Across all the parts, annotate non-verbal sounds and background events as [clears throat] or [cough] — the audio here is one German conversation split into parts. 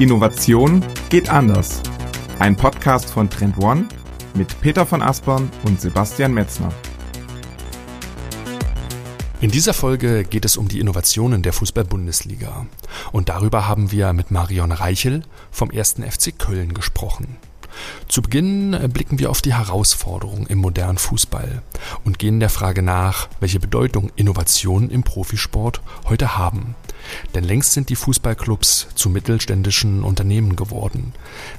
Innovation geht anders. Ein Podcast von Trend One mit Peter von Aspern und Sebastian Metzner. In dieser Folge geht es um die Innovationen der Fußball-Bundesliga. Und darüber haben wir mit Marion Reichel vom 1. FC Köln gesprochen. Zu Beginn blicken wir auf die Herausforderungen im modernen Fußball und gehen der Frage nach, welche Bedeutung Innovationen im Profisport heute haben. Denn längst sind die Fußballclubs zu mittelständischen Unternehmen geworden.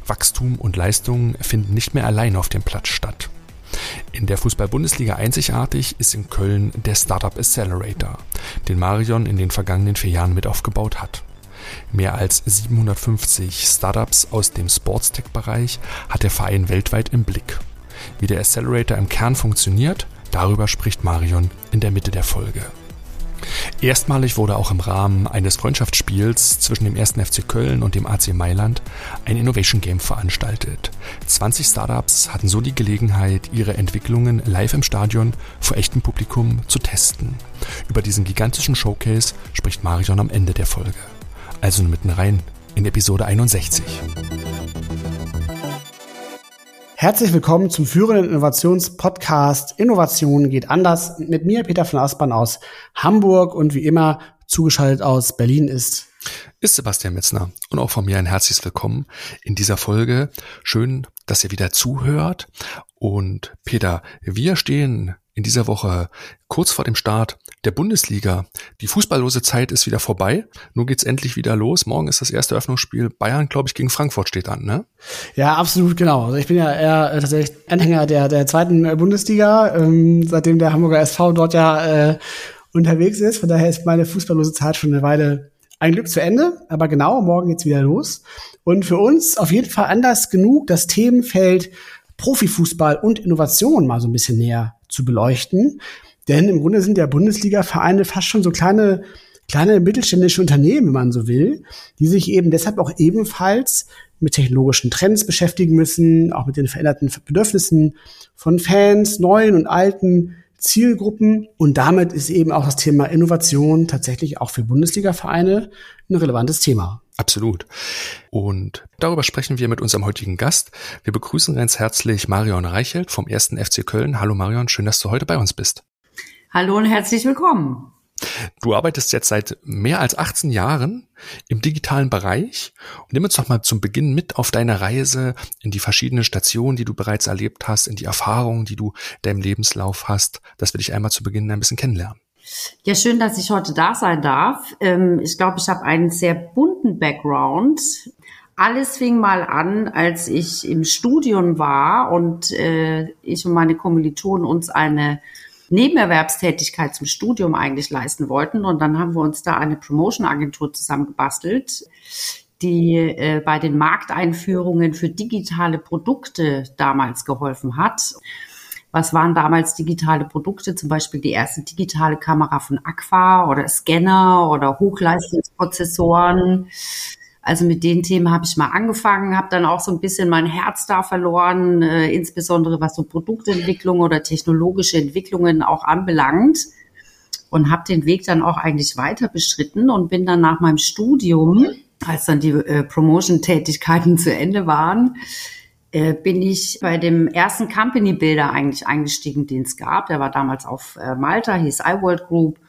Wachstum und Leistung finden nicht mehr allein auf dem Platz statt. In der Fußball-Bundesliga einzigartig ist in Köln der Startup Accelerator, den Marion in den vergangenen vier Jahren mit aufgebaut hat. Mehr als 750 Startups aus dem Sportstech-Bereich hat der Verein weltweit im Blick. Wie der Accelerator im Kern funktioniert, darüber spricht Marion in der Mitte der Folge. Erstmalig wurde auch im Rahmen eines Freundschaftsspiels zwischen dem 1. FC Köln und dem AC Mailand ein Innovation Game veranstaltet. 20 Startups hatten so die Gelegenheit, ihre Entwicklungen live im Stadion vor echtem Publikum zu testen. Über diesen gigantischen Showcase spricht Marion am Ende der Folge also mitten rein in Episode 61. Herzlich willkommen zum führenden Innovationspodcast Innovation geht anders. Mit mir Peter von Aspern aus Hamburg und wie immer zugeschaltet aus Berlin ist ist Sebastian Metzner und auch von mir ein herzliches Willkommen in dieser Folge. Schön, dass ihr wieder zuhört. Und Peter, wir stehen in dieser Woche kurz vor dem Start der Bundesliga. Die fußballlose Zeit ist wieder vorbei. Nun geht's endlich wieder los. Morgen ist das erste Öffnungsspiel. Bayern, glaube ich, gegen Frankfurt steht an, ne? Ja, absolut, genau. Also ich bin ja eher äh, tatsächlich Anhänger der, der zweiten äh, Bundesliga, ähm, seitdem der Hamburger SV dort ja äh, unterwegs ist. Von daher ist meine fußballlose Zeit schon eine Weile ein Glück zu Ende. Aber genau, morgen geht's wieder los. Und für uns auf jeden Fall anders genug, das Themenfeld Profifußball und Innovation mal so ein bisschen näher zu beleuchten. Denn im Grunde sind ja Bundesliga-Vereine fast schon so kleine, kleine mittelständische Unternehmen, wenn man so will, die sich eben deshalb auch ebenfalls mit technologischen Trends beschäftigen müssen, auch mit den veränderten Bedürfnissen von Fans, neuen und alten Zielgruppen. Und damit ist eben auch das Thema Innovation tatsächlich auch für Bundesliga-Vereine ein relevantes Thema. Absolut. Und darüber sprechen wir mit unserem heutigen Gast. Wir begrüßen ganz herzlich Marion Reichelt vom 1. FC Köln. Hallo Marion, schön, dass du heute bei uns bist. Hallo und herzlich willkommen. Du arbeitest jetzt seit mehr als 18 Jahren im digitalen Bereich. nimm uns doch mal zum Beginn mit auf deine Reise in die verschiedenen Stationen, die du bereits erlebt hast, in die Erfahrungen, die du in deinem Lebenslauf hast, dass wir dich einmal zu Beginn ein bisschen kennenlernen. Ja, schön, dass ich heute da sein darf. Ähm, ich glaube, ich habe einen sehr bunten Background. Alles fing mal an, als ich im Studium war und äh, ich und meine Kommilitonen uns eine Nebenerwerbstätigkeit zum Studium eigentlich leisten wollten. Und dann haben wir uns da eine Promotion-Agentur zusammengebastelt, die äh, bei den Markteinführungen für digitale Produkte damals geholfen hat. Was waren damals digitale Produkte? Zum Beispiel die erste digitale Kamera von Aqua oder Scanner oder Hochleistungsprozessoren. Also mit den Themen habe ich mal angefangen, habe dann auch so ein bisschen mein Herz da verloren, äh, insbesondere was so Produktentwicklung oder technologische Entwicklungen auch anbelangt und habe den Weg dann auch eigentlich weiter beschritten und bin dann nach meinem Studium, als dann die äh, Promotion-Tätigkeiten [laughs] zu Ende waren, äh, bin ich bei dem ersten Company Builder eigentlich eingestiegen, den es gab. Der war damals auf äh, Malta, hieß iWorld Group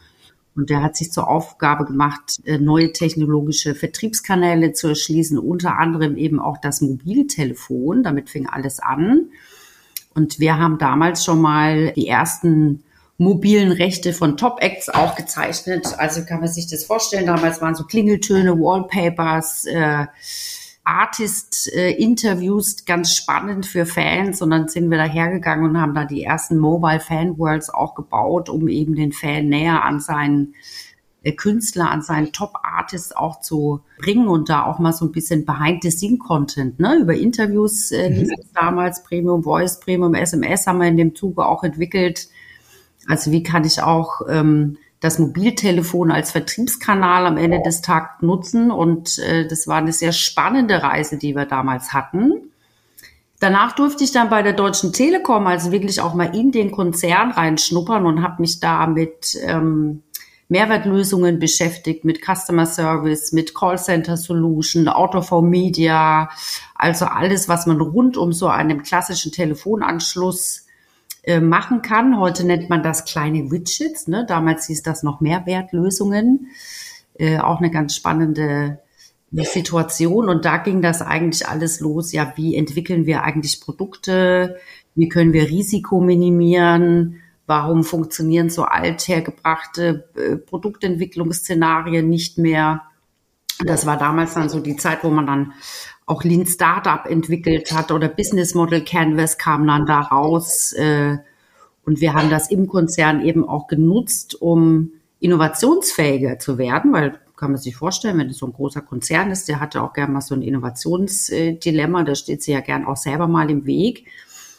und der hat sich zur Aufgabe gemacht, äh, neue technologische Vertriebskanäle zu erschließen, unter anderem eben auch das Mobiltelefon. Damit fing alles an. Und wir haben damals schon mal die ersten mobilen Rechte von Top Acts auch gezeichnet. Also kann man sich das vorstellen. Damals waren so Klingeltöne, Wallpapers, äh, Artist-Interviews ganz spannend für Fans und dann sind wir da hergegangen und haben da die ersten Mobile Fan Worlds auch gebaut, um eben den Fan näher an seinen äh, Künstler, an seinen Top-Artists auch zu bringen und da auch mal so ein bisschen Behind-the-Scene-Content, ne? Über Interviews äh, mhm. damals, Premium Voice, Premium SMS haben wir in dem Zuge auch entwickelt. Also wie kann ich auch ähm, das Mobiltelefon als Vertriebskanal am Ende des Tages nutzen. Und äh, das war eine sehr spannende Reise, die wir damals hatten. Danach durfte ich dann bei der Deutschen Telekom also wirklich auch mal in den Konzern reinschnuppern und habe mich da mit, ähm, Mehrwertlösungen beschäftigt, mit Customer Service, mit Callcenter Solution, Home Media, also alles, was man rund um so einen klassischen Telefonanschluss äh, machen kann. Heute nennt man das kleine Widgets. Ne? Damals hieß das noch Mehrwertlösungen. Äh, auch eine ganz spannende Situation. Und da ging das eigentlich alles los. Ja, wie entwickeln wir eigentlich Produkte? Wie können wir Risiko minimieren? Warum funktionieren so althergebrachte äh, Produktentwicklungsszenarien nicht mehr? Das war damals dann so die Zeit, wo man dann auch Lean Startup entwickelt hat oder Business Model Canvas kam dann da raus. Äh, und wir haben das im Konzern eben auch genutzt, um innovationsfähiger zu werden, weil kann man sich vorstellen, wenn es so ein großer Konzern ist, der hatte auch gerne mal so ein Innovationsdilemma, da steht sie ja gern auch selber mal im Weg.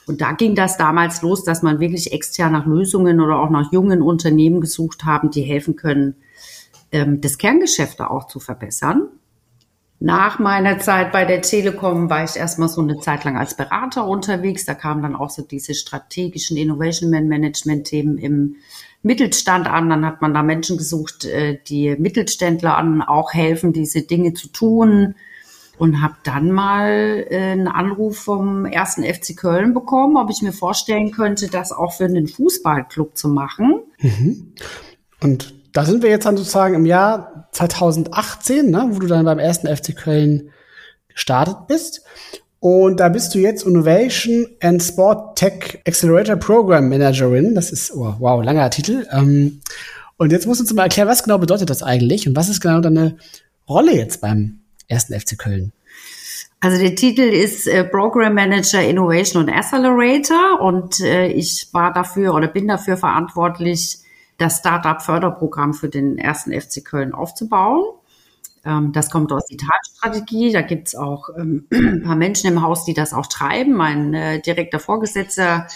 Und da ging das damals los, dass man wirklich extern nach Lösungen oder auch nach jungen Unternehmen gesucht haben, die helfen können, ähm, das Kerngeschäft auch zu verbessern. Nach meiner Zeit bei der Telekom war ich erstmal so eine Zeit lang als Berater unterwegs. Da kamen dann auch so diese strategischen Innovation Management Themen im Mittelstand an. Dann hat man da Menschen gesucht, äh, die Mittelständler an auch helfen, diese Dinge zu tun. Und habe dann mal äh, einen Anruf vom ersten FC Köln bekommen, ob ich mir vorstellen könnte, das auch für einen Fußballclub zu machen. Mhm. Und da sind wir jetzt dann sozusagen im Jahr 2018, ne, wo du dann beim ersten FC Köln gestartet bist. Und da bist du jetzt Innovation and Sport Tech Accelerator Program Managerin. Das ist, oh, wow, langer Titel. Ähm, und jetzt musst du uns mal erklären, was genau bedeutet das eigentlich und was ist genau deine Rolle jetzt beim ersten FC Köln? Also der Titel ist äh, Program Manager Innovation und Accelerator und äh, ich war dafür oder bin dafür verantwortlich, das Startup-Förderprogramm für den ersten FC Köln aufzubauen. Ähm, das kommt aus Italstrategie. Da gibt's auch ähm, ein paar Menschen im Haus, die das auch treiben. Mein äh, direkter Vorgesetzter,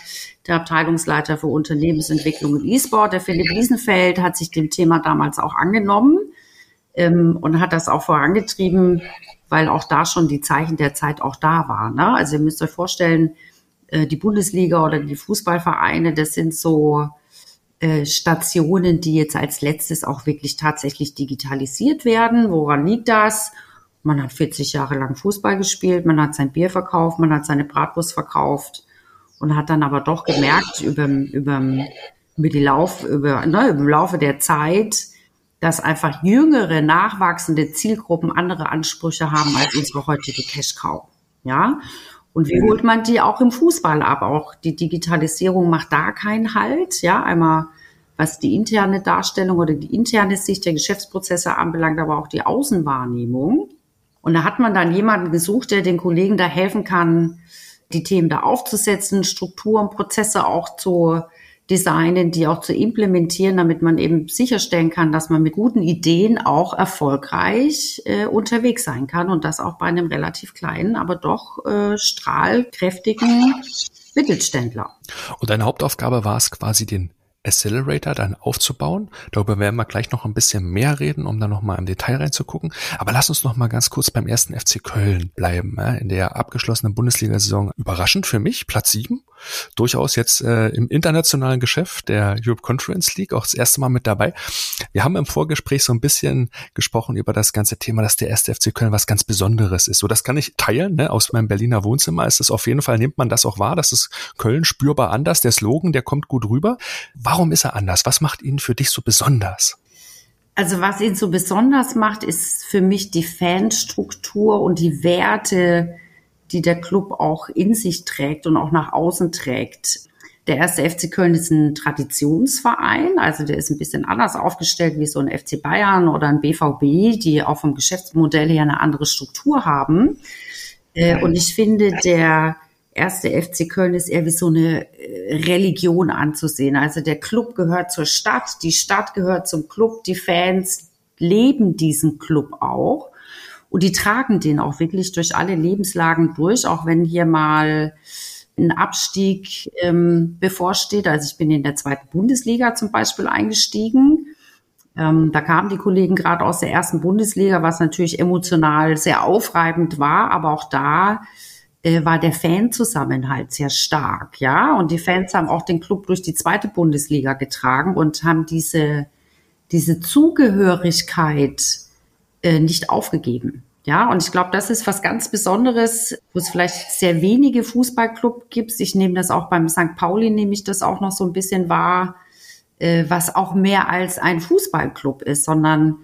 der Abteilungsleiter für Unternehmensentwicklung und E-Sport, der Philipp Wiesenfeld, hat sich dem Thema damals auch angenommen ähm, und hat das auch vorangetrieben, weil auch da schon die Zeichen der Zeit auch da waren. Ne? Also ihr müsst euch vorstellen, äh, die Bundesliga oder die Fußballvereine, das sind so Stationen, die jetzt als letztes auch wirklich tatsächlich digitalisiert werden. Woran liegt das? Man hat 40 Jahre lang Fußball gespielt, man hat sein Bier verkauft, man hat seine Bratwurst verkauft und hat dann aber doch gemerkt über, über, über die Lauf, über, ne, im Laufe der Zeit, dass einfach jüngere, nachwachsende Zielgruppen andere Ansprüche haben als unsere heutige Cash Cow. Ja. Und wie holt man die auch im Fußball ab? Auch die Digitalisierung macht da keinen Halt. Ja, einmal was die interne Darstellung oder die interne Sicht der Geschäftsprozesse anbelangt, aber auch die Außenwahrnehmung. Und da hat man dann jemanden gesucht, der den Kollegen da helfen kann, die Themen da aufzusetzen, Strukturen, Prozesse auch zu designen, die auch zu implementieren, damit man eben sicherstellen kann, dass man mit guten Ideen auch erfolgreich äh, unterwegs sein kann und das auch bei einem relativ kleinen, aber doch äh, strahlkräftigen Mittelständler. Und deine Hauptaufgabe war es quasi, den Accelerator dann aufzubauen. Darüber werden wir gleich noch ein bisschen mehr reden, um da noch mal im Detail reinzugucken. Aber lass uns noch mal ganz kurz beim ersten FC Köln bleiben. In der abgeschlossenen Bundesliga-Saison überraschend für mich, Platz sieben. Durchaus jetzt äh, im internationalen Geschäft der Europe Conference League auch das erste Mal mit dabei. Wir haben im Vorgespräch so ein bisschen gesprochen über das ganze Thema, dass der erste FC Köln was ganz Besonderes ist. So, das kann ich teilen. Ne? Aus meinem Berliner Wohnzimmer ist es auf jeden Fall, nimmt man das auch wahr, dass es Köln spürbar anders. Der Slogan, der kommt gut rüber. Warum Warum ist er anders? Was macht ihn für dich so besonders? Also was ihn so besonders macht, ist für mich die Fanstruktur und die Werte, die der Club auch in sich trägt und auch nach außen trägt. Der erste FC Köln ist ein Traditionsverein, also der ist ein bisschen anders aufgestellt wie so ein FC Bayern oder ein BVB, die auch vom Geschäftsmodell her eine andere Struktur haben. Äh, und ich finde, der erste FC Köln ist eher wie so eine äh, Religion anzusehen. Also der Club gehört zur Stadt, die Stadt gehört zum Club, die Fans leben diesen Club auch und die tragen den auch wirklich durch alle Lebenslagen durch, auch wenn hier mal ein Abstieg ähm, bevorsteht. Also ich bin in der zweiten Bundesliga zum Beispiel eingestiegen. Ähm, da kamen die Kollegen gerade aus der ersten Bundesliga, was natürlich emotional sehr aufreibend war, aber auch da war der Fanzusammenhalt sehr stark, ja. Und die Fans haben auch den Club durch die zweite Bundesliga getragen und haben diese diese Zugehörigkeit äh, nicht aufgegeben. Ja, und ich glaube, das ist was ganz Besonderes, wo es vielleicht sehr wenige Fußballclub gibt. Ich nehme das auch beim St. Pauli, nehme ich das auch noch so ein bisschen wahr, äh, was auch mehr als ein Fußballclub ist, sondern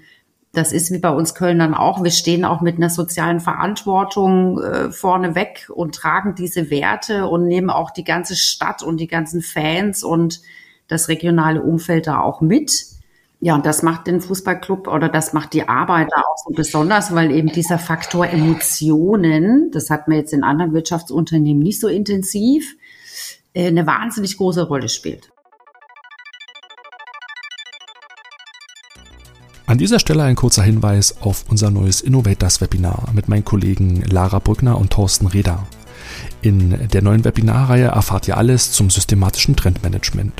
das ist wie bei uns Kölnern auch. Wir stehen auch mit einer sozialen Verantwortung äh, vorne weg und tragen diese Werte und nehmen auch die ganze Stadt und die ganzen Fans und das regionale Umfeld da auch mit. Ja, und das macht den Fußballclub oder das macht die Arbeit da auch so besonders, weil eben dieser Faktor Emotionen, das hat man jetzt in anderen Wirtschaftsunternehmen nicht so intensiv, äh, eine wahnsinnig große Rolle spielt. An dieser Stelle ein kurzer Hinweis auf unser neues Innovators Webinar mit meinen Kollegen Lara Brückner und Thorsten Reder. In der neuen Webinarreihe erfahrt ihr alles zum systematischen Trendmanagement.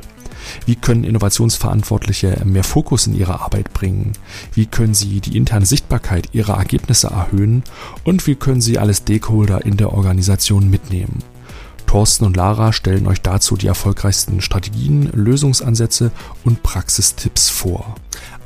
Wie können Innovationsverantwortliche mehr Fokus in ihre Arbeit bringen? Wie können sie die interne Sichtbarkeit ihrer Ergebnisse erhöhen? Und wie können sie alle Stakeholder in der Organisation mitnehmen? Thorsten und Lara stellen euch dazu die erfolgreichsten Strategien, Lösungsansätze und Praxistipps vor.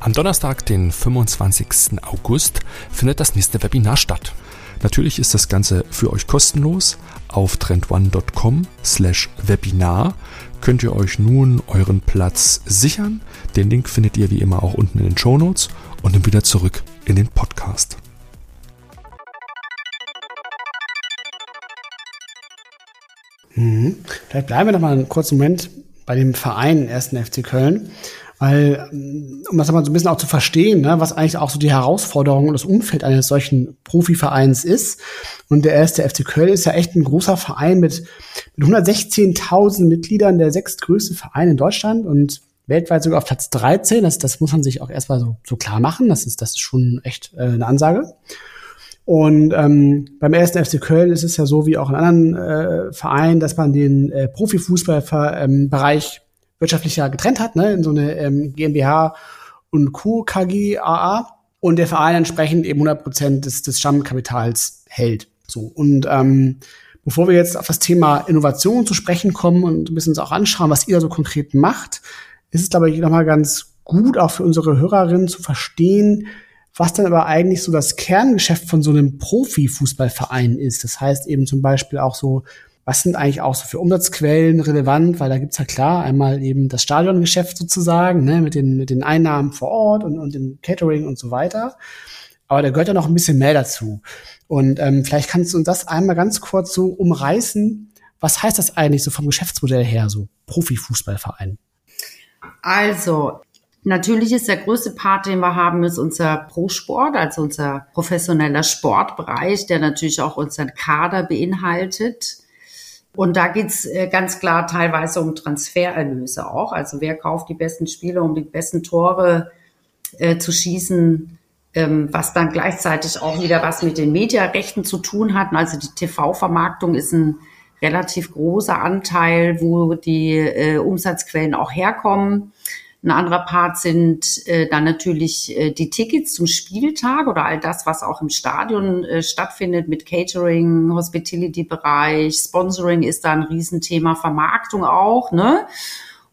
Am Donnerstag, den 25. August, findet das nächste Webinar statt. Natürlich ist das Ganze für euch kostenlos. Auf trendone.com slash Webinar könnt ihr euch nun euren Platz sichern. Den Link findet ihr wie immer auch unten in den Show Notes und dann wieder zurück in den Podcast. Mhm. Vielleicht bleiben wir noch mal einen kurzen Moment bei dem Verein 1. FC Köln. Weil, um das mal so ein bisschen auch zu verstehen, ne, was eigentlich auch so die Herausforderung und das Umfeld eines solchen Profivereins ist. Und der erste FC Köln ist ja echt ein großer Verein mit, mit 116.000 Mitgliedern, der sechstgrößte Verein in Deutschland und weltweit sogar auf Platz 13. Das, das muss man sich auch erstmal so, so klar machen. Das ist, das ist schon echt äh, eine Ansage. Und ähm, beim ersten FC Köln ist es ja so wie auch in anderen äh, Vereinen, dass man den äh, Profifußballbereich wirtschaftlicher getrennt hat, ne, in so eine ähm, GmbH und Co. KGAA und der Verein entsprechend eben 100 Prozent des, des Stammkapitals hält. So und ähm, bevor wir jetzt auf das Thema Innovation zu sprechen kommen und ein bisschen uns auch anschauen, was ihr da so konkret macht, ist es glaube ich nochmal ganz gut auch für unsere Hörerinnen zu verstehen, was dann aber eigentlich so das Kerngeschäft von so einem Profifußballverein ist. Das heißt eben zum Beispiel auch so was sind eigentlich auch so für Umsatzquellen relevant, weil da gibt's ja klar einmal eben das Stadiongeschäft sozusagen, ne, mit den, mit den Einnahmen vor Ort und, und dem Catering und so weiter. Aber da gehört ja noch ein bisschen mehr dazu. Und ähm, vielleicht kannst du uns das einmal ganz kurz so umreißen. Was heißt das eigentlich so vom Geschäftsmodell her, so Profifußballverein? Also, Natürlich ist der größte Part, den wir haben, ist unser Pro-Sport, also unser professioneller Sportbereich, der natürlich auch unseren Kader beinhaltet. Und da geht's äh, ganz klar teilweise um Transfererlöse auch. Also wer kauft die besten Spiele, um die besten Tore äh, zu schießen, ähm, was dann gleichzeitig auch wieder was mit den Mediarechten zu tun hat. Also die TV-Vermarktung ist ein relativ großer Anteil, wo die äh, Umsatzquellen auch herkommen. Ein anderer Part sind äh, dann natürlich äh, die Tickets zum Spieltag oder all das, was auch im Stadion äh, stattfindet mit Catering, Hospitality-Bereich, Sponsoring ist da ein Riesenthema, Vermarktung auch, ne?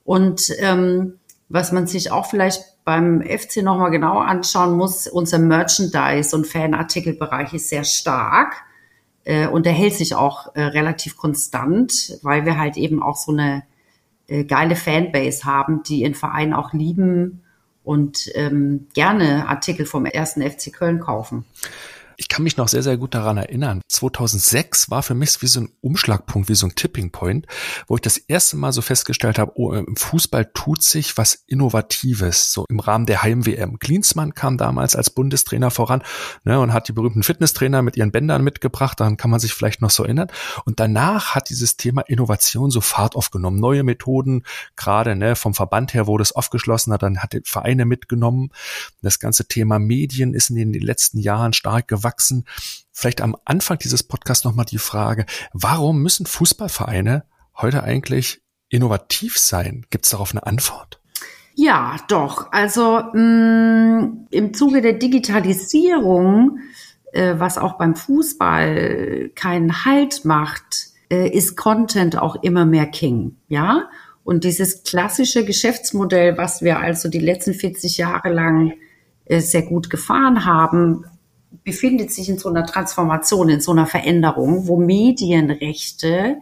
Und ähm, was man sich auch vielleicht beim FC nochmal genau anschauen muss, unser Merchandise- und Fanartikelbereich ist sehr stark äh, und der hält sich auch äh, relativ konstant, weil wir halt eben auch so eine äh, geile Fanbase haben, die ihren Verein auch lieben und ähm, gerne Artikel vom ersten FC Köln kaufen. Ich kann mich noch sehr, sehr gut daran erinnern. 2006 war für mich wie so ein Umschlagpunkt, wie so ein Tipping Point, wo ich das erste Mal so festgestellt habe, oh, im Fußball tut sich was Innovatives, so im Rahmen der Heim-WM. Klinsmann kam damals als Bundestrainer voran ne, und hat die berühmten Fitnesstrainer mit ihren Bändern mitgebracht, daran kann man sich vielleicht noch so erinnern. Und danach hat dieses Thema Innovation so Fahrt aufgenommen. Neue Methoden, gerade ne, vom Verband her wurde es aufgeschlossen, dann hat die Vereine mitgenommen. Das ganze Thema Medien ist in den letzten Jahren stark gewachsen wachsen. Vielleicht am Anfang dieses Podcasts nochmal die Frage, warum müssen Fußballvereine heute eigentlich innovativ sein? Gibt es darauf eine Antwort? Ja, doch. Also mh, mm, im Zuge der Digitalisierung, äh, was auch beim Fußball keinen Halt macht, äh, ist Content auch immer mehr King. Ja. Und dieses klassische Geschäftsmodell, was wir also die letzten 40 Jahre lang äh, sehr gut gefahren haben, befindet sich in so einer Transformation, in so einer Veränderung, wo Medienrechte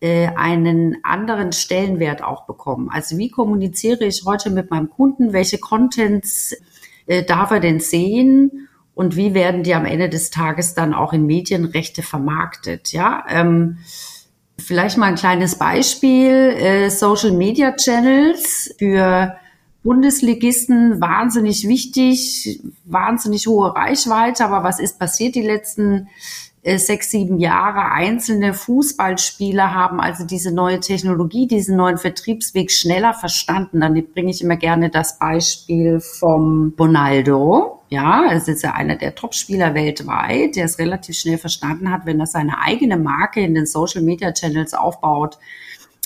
äh, einen anderen Stellenwert auch bekommen. Also wie kommuniziere ich heute mit meinem Kunden? Welche Contents äh, darf er denn sehen? Und wie werden die am Ende des Tages dann auch in Medienrechte vermarktet? Ja, ähm, vielleicht mal ein kleines Beispiel. Äh, Social Media Channels für Bundesligisten wahnsinnig wichtig, wahnsinnig hohe Reichweite. Aber was ist passiert die letzten äh, sechs, sieben Jahre einzelne Fußballspieler haben also diese neue Technologie, diesen neuen Vertriebsweg schneller verstanden. Dann bringe ich immer gerne das Beispiel vom Ronaldo. Ja, es ist ja einer der Top-Spieler weltweit, der es relativ schnell verstanden hat, wenn er seine eigene Marke in den Social-Media-Channels aufbaut,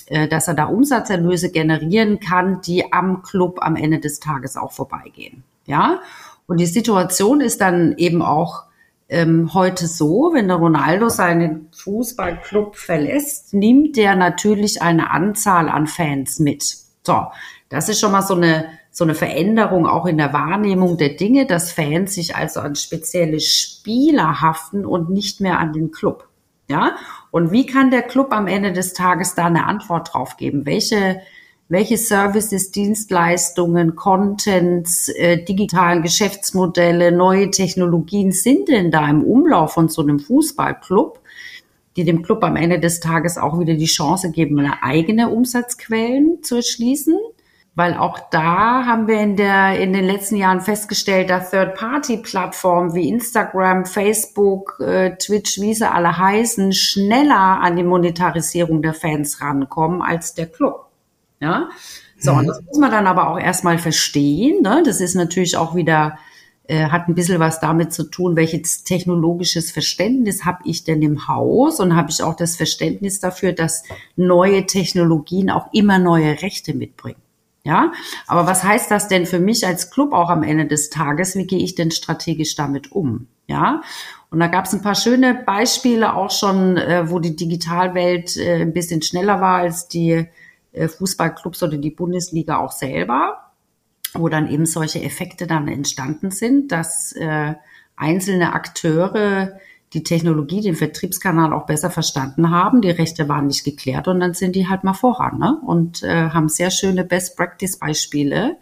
äh, dass er da Umsatzerlöse generieren kann, die am Club am Ende des Tages auch vorbeigehen. Ja, und die Situation ist dann eben auch ähm, heute so, wenn der Ronaldo seinen Fußballclub verlässt, nimmt der natürlich eine Anzahl an Fans mit. So, das ist schon mal so eine so eine Veränderung auch in der Wahrnehmung der Dinge, dass Fans sich also an spezielle Spieler haften und nicht mehr an den Club. Ja, und wie kann der Club am Ende des Tages da eine Antwort drauf geben? Welche welche Services, Dienstleistungen, Contents, äh, digitalen Geschäftsmodelle, neue Technologien sind denn da im Umlauf von so einem Fußballclub, die dem Club am Ende des Tages auch wieder die Chance geben, eine eigene Umsatzquellen zu erschließen? Weil auch da haben wir in, der, in den letzten Jahren festgestellt, dass Third-Party-Plattformen wie Instagram, Facebook, äh, Twitch, wie sie alle heißen, schneller an die Monetarisierung der Fans rankommen als der Club. Ja, so, mhm. und das muss man dann aber auch erstmal verstehen. Ne? Das ist natürlich auch wieder, äh, hat ein bisschen was damit zu tun, welches technologisches Verständnis habe ich denn im Haus und habe ich auch das Verständnis dafür, dass neue Technologien auch immer neue Rechte mitbringen. Ja, aber was heißt das denn für mich als Club auch am Ende des Tages? Wie gehe ich denn strategisch damit um? Ja, und da gab es ein paar schöne Beispiele auch schon, äh, wo die Digitalwelt äh, ein bisschen schneller war als die äh, Fußballclubs oder die Bundesliga auch selber, wo dann eben solche Effekte dann entstanden sind, dass äh, einzelne Akteure die Technologie, den Vertriebskanal auch besser verstanden haben. Die Rechte waren nicht geklärt und dann sind die halt mal voran ne? und äh, haben sehr schöne Best-Practice-Beispiele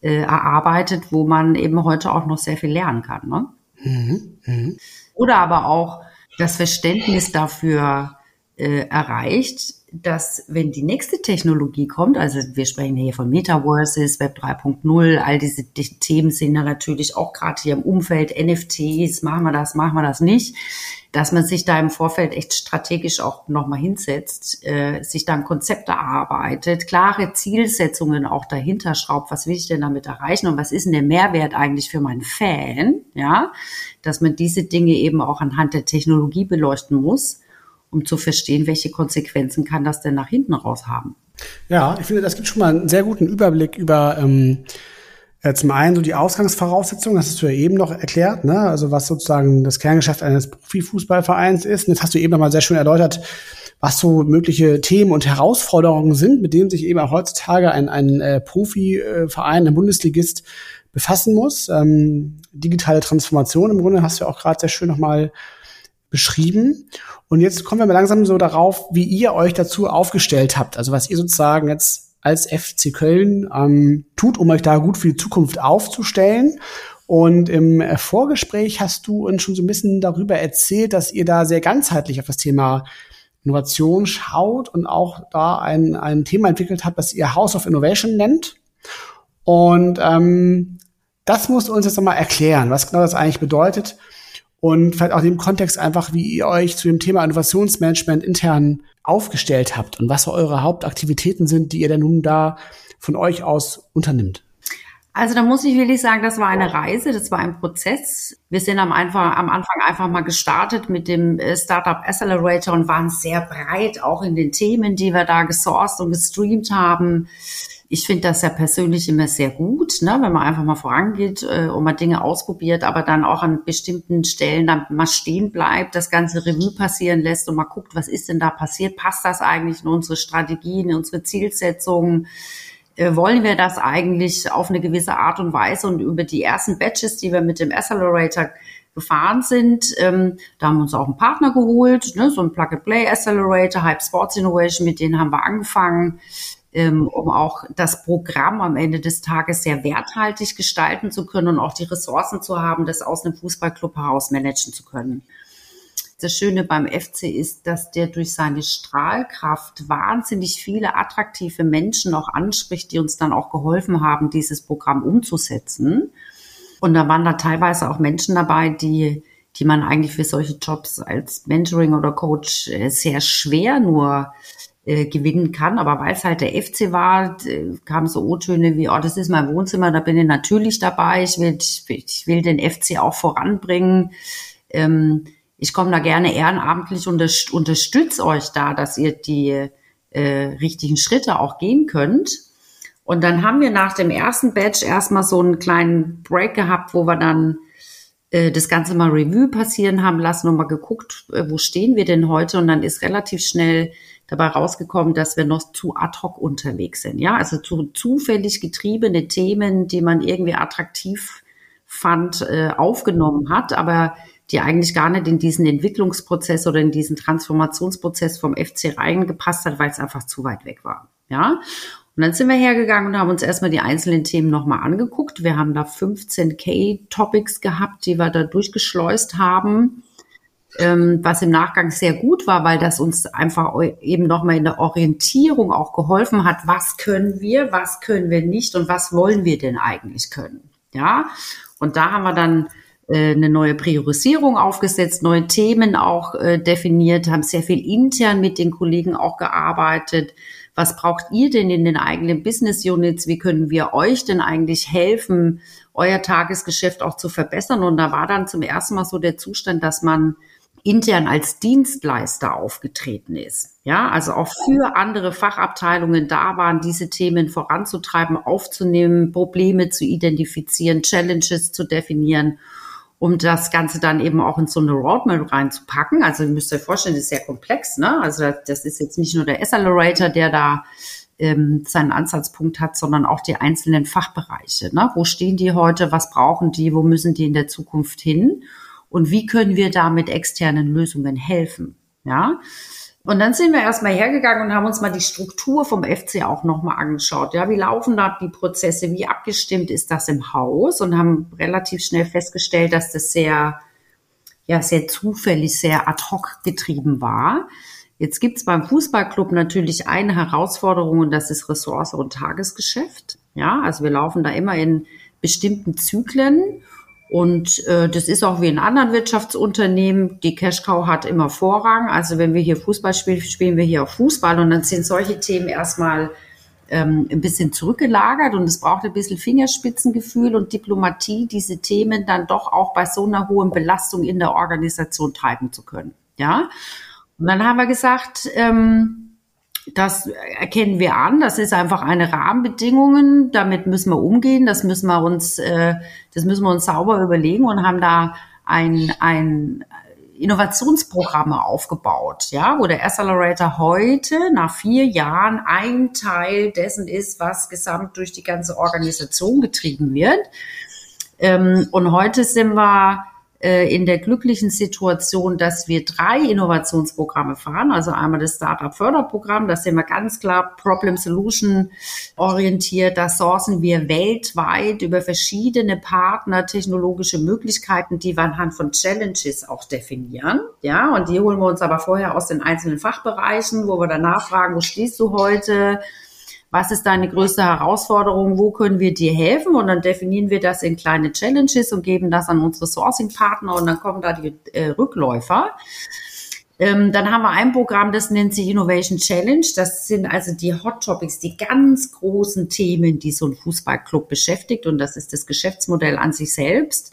äh, erarbeitet, wo man eben heute auch noch sehr viel lernen kann. Ne? Mhm, mh. Oder aber auch das Verständnis dafür äh, erreicht, dass wenn die nächste Technologie kommt, also wir sprechen hier von Metaverses, Web 3.0, all diese Themen sind ja natürlich auch gerade hier im Umfeld NFTs, machen wir das, machen wir das nicht, dass man sich da im Vorfeld echt strategisch auch nochmal hinsetzt, äh, sich dann Konzepte erarbeitet, klare Zielsetzungen auch dahinter schraubt, was will ich denn damit erreichen und was ist denn der Mehrwert eigentlich für meinen Fan, ja, dass man diese Dinge eben auch anhand der Technologie beleuchten muss um zu verstehen, welche Konsequenzen kann das denn nach hinten raus haben. Ja, ich finde, das gibt schon mal einen sehr guten Überblick über ähm, äh, zum einen so die Ausgangsvoraussetzungen, das hast du ja eben noch erklärt, ne? also was sozusagen das Kerngeschäft eines Profifußballvereins ist. Und jetzt hast du eben noch mal sehr schön erläutert, was so mögliche Themen und Herausforderungen sind, mit denen sich eben auch heutzutage ein, ein äh, Profiverein, ein Bundesligist befassen muss. Ähm, digitale Transformation im Grunde hast du ja auch gerade sehr schön nochmal beschrieben. Und jetzt kommen wir mal langsam so darauf, wie ihr euch dazu aufgestellt habt. Also was ihr sozusagen jetzt als FC Köln ähm, tut, um euch da gut für die Zukunft aufzustellen. Und im Vorgespräch hast du uns schon so ein bisschen darüber erzählt, dass ihr da sehr ganzheitlich auf das Thema Innovation schaut und auch da ein, ein Thema entwickelt habt, das ihr House of Innovation nennt. Und ähm, das musst du uns jetzt nochmal erklären, was genau das eigentlich bedeutet und vielleicht auch dem Kontext einfach, wie ihr euch zu dem Thema Innovationsmanagement intern aufgestellt habt und was eure Hauptaktivitäten sind, die ihr denn nun da von euch aus unternimmt. Also da muss ich wirklich sagen, das war eine Reise, das war ein Prozess. Wir sind am, einfach, am Anfang einfach mal gestartet mit dem äh, Startup Accelerator und waren sehr breit auch in den Themen, die wir da gesourced und gestreamt haben ich finde das ja persönlich immer sehr gut, ne, wenn man einfach mal vorangeht äh, und mal Dinge ausprobiert, aber dann auch an bestimmten Stellen dann mal stehen bleibt, das ganze Revue passieren lässt und mal guckt, was ist denn da passiert? Passt das eigentlich in unsere Strategien, in unsere Zielsetzungen? Äh, wollen wir das eigentlich auf eine gewisse Art und Weise? Und über die ersten Batches, die wir mit dem Accelerator gefahren sind. Ähm, da haben wir uns auch einen Partner geholt, ne, so ein Plug-and-Play Accelerator, Hype Sports Innovation, mit denen haben wir angefangen ähm, um auch das Programm am Ende des Tages sehr werthaltig gestalten zu können und auch die Ressourcen zu haben, das aus einem Fußballclub heraus managen zu können. Das Schöne beim FC ist, dass der durch seine Strahlkraft wahnsinnig viele attraktive Menschen auch anspricht, die uns dann auch geholfen haben, dieses Programm umzusetzen. Und da waren da teilweise auch Menschen dabei, die, die man eigentlich für solche Jobs als Mentoring oder Coach äh, sehr schwer nur äh, gewinnen kann. Aber weil es halt der FC war, kamen so O-Töne wie, oh, das ist mein Wohnzimmer, da bin ich natürlich dabei, ich will, ich will, den FC auch voranbringen. Ähm, ich komme da gerne ehrenamtlich und unterstütze euch da, dass ihr die äh, richtigen Schritte auch gehen könnt. Und dann haben wir nach dem ersten Batch erstmal so einen kleinen Break gehabt, wo wir dann äh, das Ganze mal Revue passieren haben lassen und mal geguckt, äh, wo stehen wir denn heute? Und dann ist relativ schnell dabei rausgekommen, dass wir noch zu ad hoc unterwegs sind. Ja, also zu zufällig getriebene Themen, die man irgendwie attraktiv fand, äh, aufgenommen hat, aber die eigentlich gar nicht in diesen Entwicklungsprozess oder in diesen Transformationsprozess vom FC reingepasst hat, weil es einfach zu weit weg war. Ja. Und dann sind wir hergegangen und haben uns erstmal die einzelnen Themen nochmal angeguckt. Wir haben da 15 K-Topics gehabt, die wir da durchgeschleust haben ähm, was im Nachgang sehr gut war, weil das uns einfach eben nochmal in der Orientierung auch geholfen hat, was können wir, was können wir nicht und was wollen wir denn eigentlich können. Ja, und da haben wir dann äh, eine neue Priorisierung aufgesetzt, neue Themen auch äh, definiert, haben sehr viel intern mit den Kollegen auch gearbeitet. Was braucht ihr denn in den eigenen Business Units? Wie können wir euch denn eigentlich helfen, euer Tagesgeschäft auch zu verbessern? Und da war dann zum ersten Mal so der Zustand, dass man intern als Dienstleister aufgetreten ist. Ja, also auch für andere Fachabteilungen da waren, diese Themen voranzutreiben, aufzunehmen, Probleme zu identifizieren, Challenges zu definieren, um das Ganze dann eben auch in so eine Roadmap reinzupacken. Also ihr müsst euch vorstellen, das ist sehr komplex. Ne? Also das ist jetzt nicht nur der Accelerator, der da ähm, seinen Ansatzpunkt hat, sondern auch die einzelnen Fachbereiche. Ne? Wo stehen die heute? Was brauchen die? Wo müssen die in der Zukunft hin? Und wie können wir da mit externen Lösungen helfen. Ja. Und dann sind wir erstmal hergegangen und haben uns mal die Struktur vom FC auch nochmal angeschaut. Ja, wie laufen da die Prozesse? Wie abgestimmt ist das im Haus? Und haben relativ schnell festgestellt, dass das sehr, ja, sehr zufällig, sehr ad hoc getrieben war. Jetzt gibt's beim Fußballclub natürlich eine Herausforderung und das ist Ressource und Tagesgeschäft. Ja, also wir laufen da immer in bestimmten Zyklen und äh, das ist auch wie in anderen Wirtschaftsunternehmen. Die Cash Cow hat immer Vorrang. Also wenn wir hier Fußball spielen, spielen wir hier auch Fußball. Und dann sind solche Themen erstmal ähm, ein bisschen zurückgelagert. Und es braucht ein bisschen Fingerspitzengefühl und Diplomatie, diese Themen dann doch auch bei so einer hohen Belastung in der Organisation treiben zu können. Ja. Und dann haben wir gesagt, ähm, das erkennen wir an. Das ist einfach eine Rahmenbedingungen. Damit müssen wir umgehen. Das müssen wir uns, äh, das müssen wir uns sauber überlegen und haben da ein, ein Innovationsprogramm aufgebaut, ja, wo der Accelerator heute nach vier Jahren ein Teil dessen ist, was gesamt durch die ganze Organisation getrieben wird. Ähm, und heute sind wir äh, in der glücklichen Situation, dass wir drei Innovationsprogramme fahren. Also einmal das Startup Förderprogramm, das sind wir ganz klar Problem Solution orientiert. Da sourcen wir weltweit über verschiedene Partner technologische Möglichkeiten, die wir anhand von Challenges auch definieren. Ja, und die holen wir uns aber vorher aus den einzelnen Fachbereichen, wo wir danach fragen, wo stehst du heute? Was ist deine größte Herausforderung, wo können wir dir helfen und dann definieren wir das in kleine Challenges und geben das an unsere Sourcing-Partner und dann kommen da die äh, Rückläufer. Ähm, dann haben wir ein Programm, das nennt sich Innovation Challenge. Das sind also die Hot Topics, die ganz großen Themen, die so ein Fußballclub beschäftigt und das ist das Geschäftsmodell an sich selbst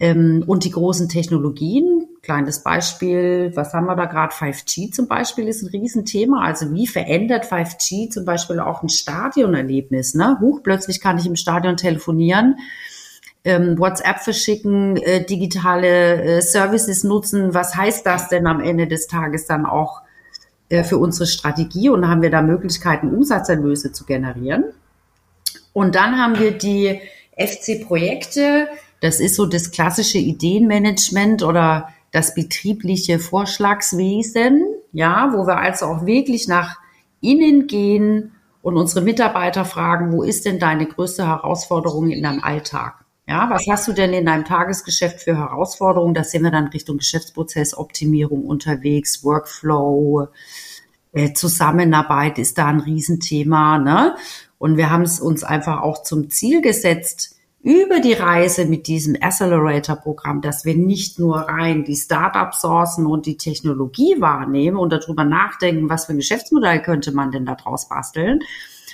ähm, und die großen Technologien Kleines Beispiel, was haben wir da gerade? 5G zum Beispiel ist ein Riesenthema. Also wie verändert 5G zum Beispiel auch ein Stadionerlebnis? Ne? Huch, plötzlich kann ich im Stadion telefonieren, ähm, WhatsApp verschicken, äh, digitale äh, Services nutzen. Was heißt das denn am Ende des Tages dann auch äh, für unsere Strategie? Und haben wir da Möglichkeiten, Umsatzerlöse zu generieren? Und dann haben wir die FC-Projekte. Das ist so das klassische Ideenmanagement oder das betriebliche Vorschlagswesen, ja, wo wir also auch wirklich nach innen gehen und unsere Mitarbeiter fragen, wo ist denn deine größte Herausforderung in deinem Alltag? Ja, was hast du denn in deinem Tagesgeschäft für Herausforderungen? Da sind wir dann Richtung Geschäftsprozessoptimierung unterwegs, Workflow, äh, Zusammenarbeit ist da ein Riesenthema, ne? Und wir haben es uns einfach auch zum Ziel gesetzt, über die Reise mit diesem Accelerator-Programm, dass wir nicht nur rein die Startup-Sourcen und die Technologie wahrnehmen und darüber nachdenken, was für ein Geschäftsmodell könnte man denn da draus basteln,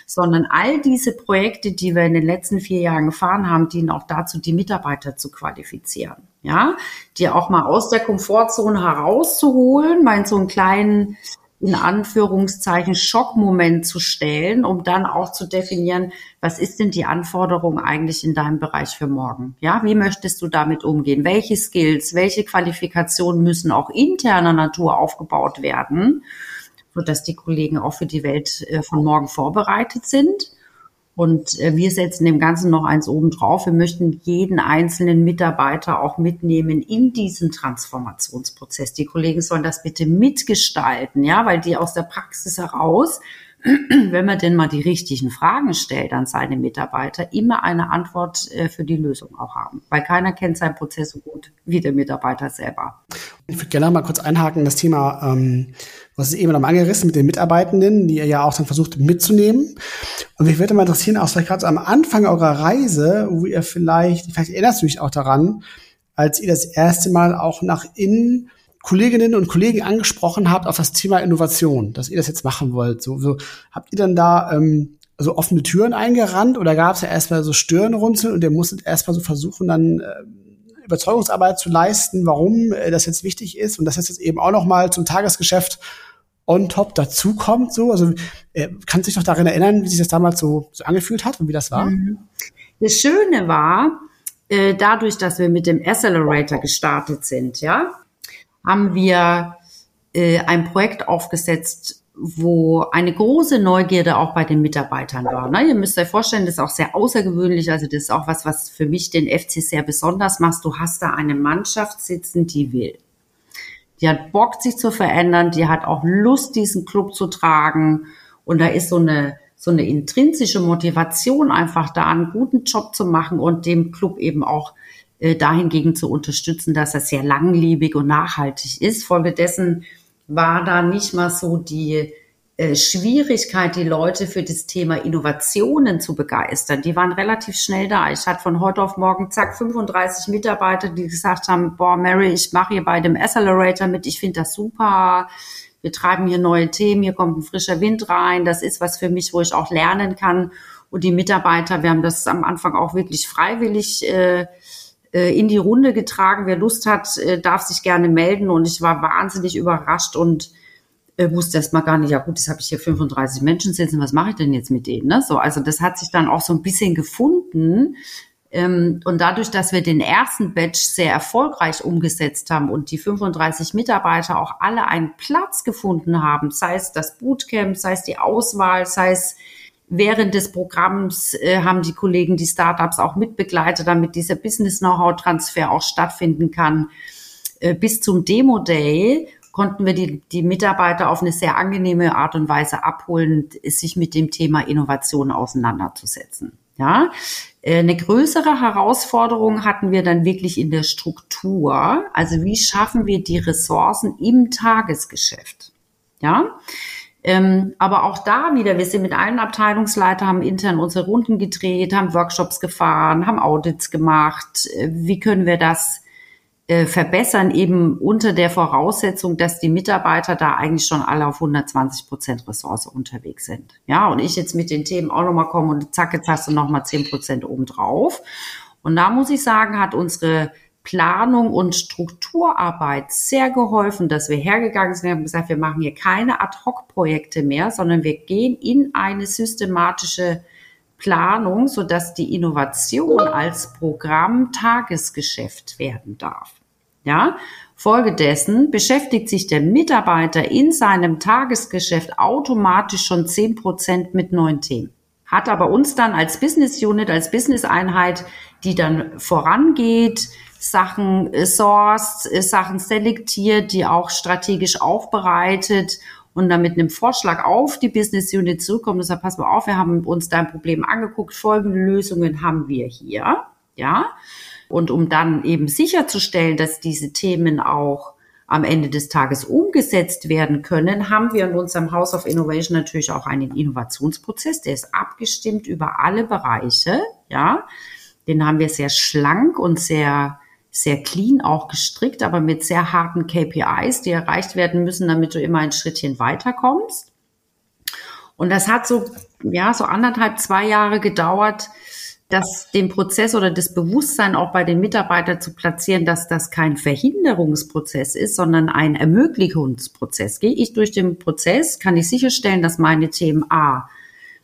sondern all diese Projekte, die wir in den letzten vier Jahren gefahren haben, dienen auch dazu, die Mitarbeiter zu qualifizieren. Ja, die auch mal aus der Komfortzone herauszuholen, mal in so einen kleinen in Anführungszeichen Schockmoment zu stellen, um dann auch zu definieren, was ist denn die Anforderung eigentlich in deinem Bereich für morgen? Ja, wie möchtest du damit umgehen? Welche Skills, welche Qualifikationen müssen auch interner Natur aufgebaut werden, sodass die Kollegen auch für die Welt äh, von morgen vorbereitet sind? Und äh, wir setzen dem Ganzen noch eins oben drauf. Wir möchten jeden einzelnen Mitarbeiter auch mitnehmen in diesen Transformationsprozess. Die Kollegen sollen das bitte mitgestalten, ja, weil die aus der Praxis heraus [clears throat] wenn man denn mal die richtigen Fragen stellt an seine Mitarbeiter, immer eine Antwort äh, für die Lösung auch haben. Weil keiner kennt seinen Prozess so gut wie der Mitarbeiter selber. Ich würde gerne mal kurz einhaken, das Thema, ähm, was ist eben noch angerissen mit den Mitarbeitenden, die ihr ja auch dann versucht mitzunehmen. Und mich würde mal interessieren, auch vielleicht gerade so am Anfang eurer Reise, wo ihr vielleicht, vielleicht erinnerst du dich auch daran, als ihr das erste Mal auch nach innen Kolleginnen und Kollegen angesprochen habt auf das Thema Innovation, dass ihr das jetzt machen wollt. So, so habt ihr dann da ähm, so offene Türen eingerannt oder gab es ja erstmal so Stirnrunzeln und ihr musstet erstmal so versuchen, dann äh, Überzeugungsarbeit zu leisten, warum äh, das jetzt wichtig ist und dass das jetzt eben auch noch mal zum Tagesgeschäft on top dazukommt. So, also äh, kannst du dich noch daran erinnern, wie sich das damals so, so angefühlt hat und wie das war? Mhm. Das Schöne war, äh, dadurch, dass wir mit dem Accelerator gestartet sind, ja, haben wir äh, ein Projekt aufgesetzt, wo eine große Neugierde auch bei den Mitarbeitern war. Ne? Ihr müsst euch vorstellen, das ist auch sehr außergewöhnlich. Also das ist auch was, was für mich den FC sehr besonders macht. Du hast da eine Mannschaft sitzen, die will. Die hat Bock, sich zu verändern. Die hat auch Lust, diesen Club zu tragen. Und da ist so eine, so eine intrinsische Motivation einfach da, einen guten Job zu machen und dem Club eben auch äh, dahingegen zu unterstützen, dass er sehr langlebig und nachhaltig ist. Folgedessen war da nicht mal so die Schwierigkeit, die Leute für das Thema Innovationen zu begeistern. Die waren relativ schnell da. Ich hatte von heute auf morgen, zack, 35 Mitarbeiter, die gesagt haben, boah, Mary, ich mache hier bei dem Accelerator mit, ich finde das super. Wir treiben hier neue Themen, hier kommt ein frischer Wind rein. Das ist was für mich, wo ich auch lernen kann. Und die Mitarbeiter, wir haben das am Anfang auch wirklich freiwillig äh, äh, in die Runde getragen. Wer Lust hat, äh, darf sich gerne melden. Und ich war wahnsinnig überrascht und äh, wusste erst mal gar nicht, ja gut, das habe ich hier 35 Menschen sitzen, was mache ich denn jetzt mit denen? Ne? So, also das hat sich dann auch so ein bisschen gefunden. Ähm, und dadurch, dass wir den ersten Batch sehr erfolgreich umgesetzt haben und die 35 Mitarbeiter auch alle einen Platz gefunden haben, sei es das Bootcamp, sei es die Auswahl, sei es Während des Programms äh, haben die Kollegen die Startups auch mitbegleitet, damit dieser Business-Know-how-Transfer auch stattfinden kann. Äh, bis zum Demo-Day konnten wir die, die Mitarbeiter auf eine sehr angenehme Art und Weise abholen, sich mit dem Thema Innovation auseinanderzusetzen. Ja, äh, eine größere Herausforderung hatten wir dann wirklich in der Struktur. Also wie schaffen wir die Ressourcen im Tagesgeschäft? Ja, ähm, aber auch da wieder, wir sind mit allen Abteilungsleitern, haben intern unsere Runden gedreht, haben Workshops gefahren, haben Audits gemacht. Äh, wie können wir das äh, verbessern, eben unter der Voraussetzung, dass die Mitarbeiter da eigentlich schon alle auf 120 Prozent Ressource unterwegs sind. Ja, und ich jetzt mit den Themen auch nochmal komme und zack, jetzt hast du nochmal 10 Prozent obendrauf. Und da muss ich sagen, hat unsere Planung und Strukturarbeit sehr geholfen, dass wir hergegangen sind und gesagt, wir machen hier keine Ad-Hoc-Projekte mehr, sondern wir gehen in eine systematische Planung, sodass die Innovation als Programm Tagesgeschäft werden darf. Ja, Folgedessen beschäftigt sich der Mitarbeiter in seinem Tagesgeschäft automatisch schon zehn Prozent mit neuen Themen. Hat aber uns dann als Business Unit, als Business Einheit, die dann vorangeht, Sachen äh, sourced, äh, Sachen selektiert, die auch strategisch aufbereitet und dann mit einem Vorschlag auf die Business Unit zurückkommt sagt, pass mal auf, wir haben uns dein Problem angeguckt, folgende Lösungen haben wir hier, ja. Und um dann eben sicherzustellen, dass diese Themen auch am Ende des Tages umgesetzt werden können, haben wir in unserem House of Innovation natürlich auch einen Innovationsprozess, der ist abgestimmt über alle Bereiche, ja. Den haben wir sehr schlank und sehr sehr clean auch gestrickt, aber mit sehr harten KPIs, die erreicht werden müssen, damit du immer ein Schrittchen weiterkommst. Und das hat so, ja, so anderthalb, zwei Jahre gedauert, dass den Prozess oder das Bewusstsein auch bei den Mitarbeitern zu platzieren, dass das kein Verhinderungsprozess ist, sondern ein Ermöglichungsprozess. Gehe ich durch den Prozess, kann ich sicherstellen, dass meine Themen A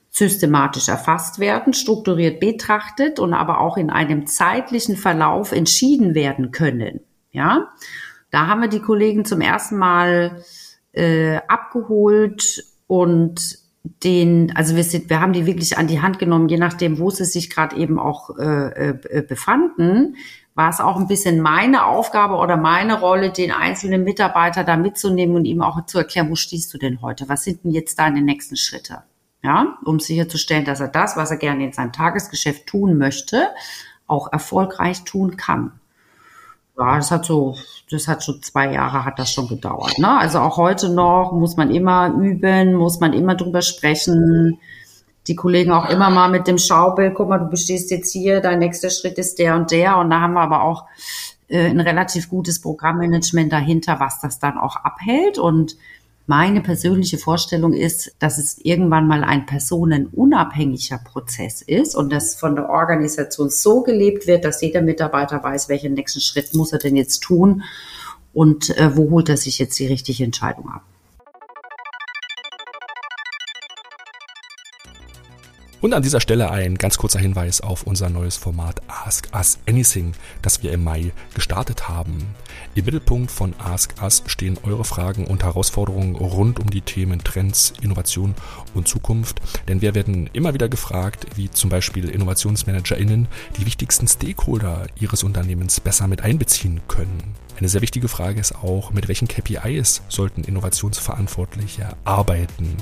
systematisch erfasst werden, strukturiert betrachtet und aber auch in einem zeitlichen Verlauf entschieden werden können. Ja, da haben wir die Kollegen zum ersten Mal äh, abgeholt und den, also wir sind, wir haben die wirklich an die Hand genommen, je nachdem, wo sie sich gerade eben auch äh, äh, befanden, war es auch ein bisschen meine Aufgabe oder meine Rolle, den einzelnen Mitarbeiter da mitzunehmen und ihm auch zu erklären, wo stehst du denn heute? Was sind denn jetzt deine nächsten Schritte? ja, um sicherzustellen, dass er das, was er gerne in seinem Tagesgeschäft tun möchte, auch erfolgreich tun kann. Ja, das hat so, das hat schon zwei Jahre hat das schon gedauert. Ne? Also auch heute noch muss man immer üben, muss man immer drüber sprechen. Die Kollegen auch immer mal mit dem Schaubild, guck mal, du bestehst jetzt hier, dein nächster Schritt ist der und der. Und da haben wir aber auch äh, ein relativ gutes Programmmanagement dahinter, was das dann auch abhält. Und meine persönliche Vorstellung ist, dass es irgendwann mal ein personenunabhängiger Prozess ist und dass von der Organisation so gelebt wird, dass jeder Mitarbeiter weiß, welchen nächsten Schritt muss er denn jetzt tun und äh, wo holt er sich jetzt die richtige Entscheidung ab. Und an dieser Stelle ein ganz kurzer Hinweis auf unser neues Format Ask Us Anything, das wir im Mai gestartet haben. Im Mittelpunkt von Ask Us stehen eure Fragen und Herausforderungen rund um die Themen Trends, Innovation und Zukunft. Denn wir werden immer wieder gefragt, wie zum Beispiel InnovationsmanagerInnen die wichtigsten Stakeholder ihres Unternehmens besser mit einbeziehen können. Eine sehr wichtige Frage ist auch, mit welchen KPIs sollten Innovationsverantwortliche arbeiten?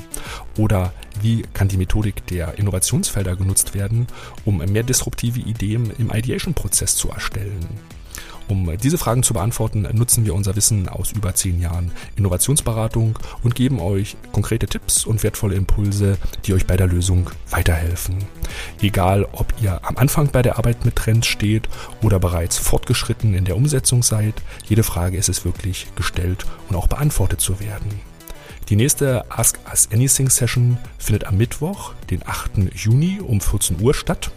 Oder wie kann die Methodik der Innovationsfelder genutzt werden, um mehr disruptive Ideen im Ideation-Prozess zu erstellen? Um diese Fragen zu beantworten, nutzen wir unser Wissen aus über zehn Jahren Innovationsberatung und geben euch konkrete Tipps und wertvolle Impulse, die euch bei der Lösung weiterhelfen. Egal, ob ihr am Anfang bei der Arbeit mit Trends steht oder bereits fortgeschritten in der Umsetzung seid, jede Frage ist es wirklich gestellt und auch beantwortet zu werden. Die nächste Ask Us Anything Session findet am Mittwoch, den 8. Juni um 14 Uhr statt.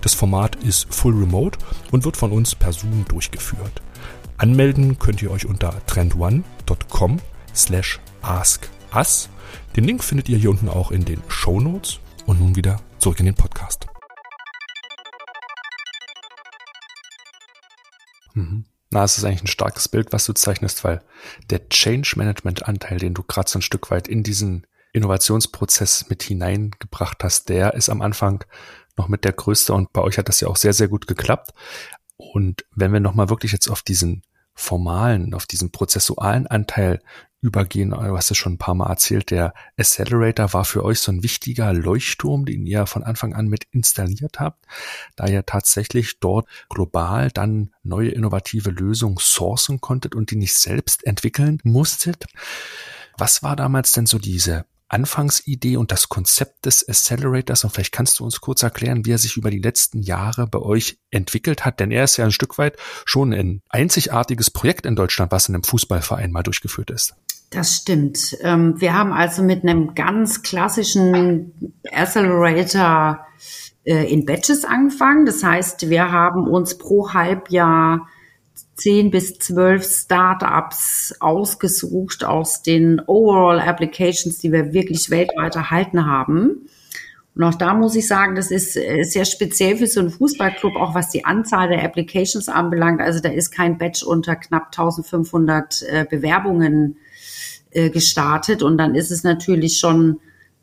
Das Format ist full remote und wird von uns per Zoom durchgeführt. Anmelden könnt ihr euch unter trendone.com slash askus. Den Link findet ihr hier unten auch in den Show Notes. Und nun wieder zurück in den Podcast. Mhm. Na, es ist eigentlich ein starkes Bild, was du zeichnest, weil der Change Management Anteil, den du gerade so ein Stück weit in diesen Innovationsprozess mit hineingebracht hast, der ist am Anfang noch mit der größte und bei euch hat das ja auch sehr, sehr gut geklappt. Und wenn wir nochmal wirklich jetzt auf diesen formalen, auf diesen prozessualen Anteil übergehen, du hast es schon ein paar Mal erzählt, der Accelerator war für euch so ein wichtiger Leuchtturm, den ihr von Anfang an mit installiert habt, da ihr tatsächlich dort global dann neue innovative Lösungen sourcen konntet und die nicht selbst entwickeln musstet. Was war damals denn so diese Anfangsidee und das Konzept des Accelerators und vielleicht kannst du uns kurz erklären, wie er sich über die letzten Jahre bei euch entwickelt hat, denn er ist ja ein Stück weit schon ein einzigartiges Projekt in Deutschland, was in einem Fußballverein mal durchgeführt ist. Das stimmt. Ähm, wir haben also mit einem ganz klassischen Accelerator äh, in Batches angefangen. Das heißt, wir haben uns pro Halbjahr zehn bis zwölf Startups ausgesucht aus den Overall Applications, die wir wirklich weltweit erhalten haben. Und auch da muss ich sagen, das ist äh, sehr speziell für so einen Fußballclub, auch was die Anzahl der Applications anbelangt. Also da ist kein Batch unter knapp 1500 äh, Bewerbungen äh, gestartet. Und dann ist es natürlich schon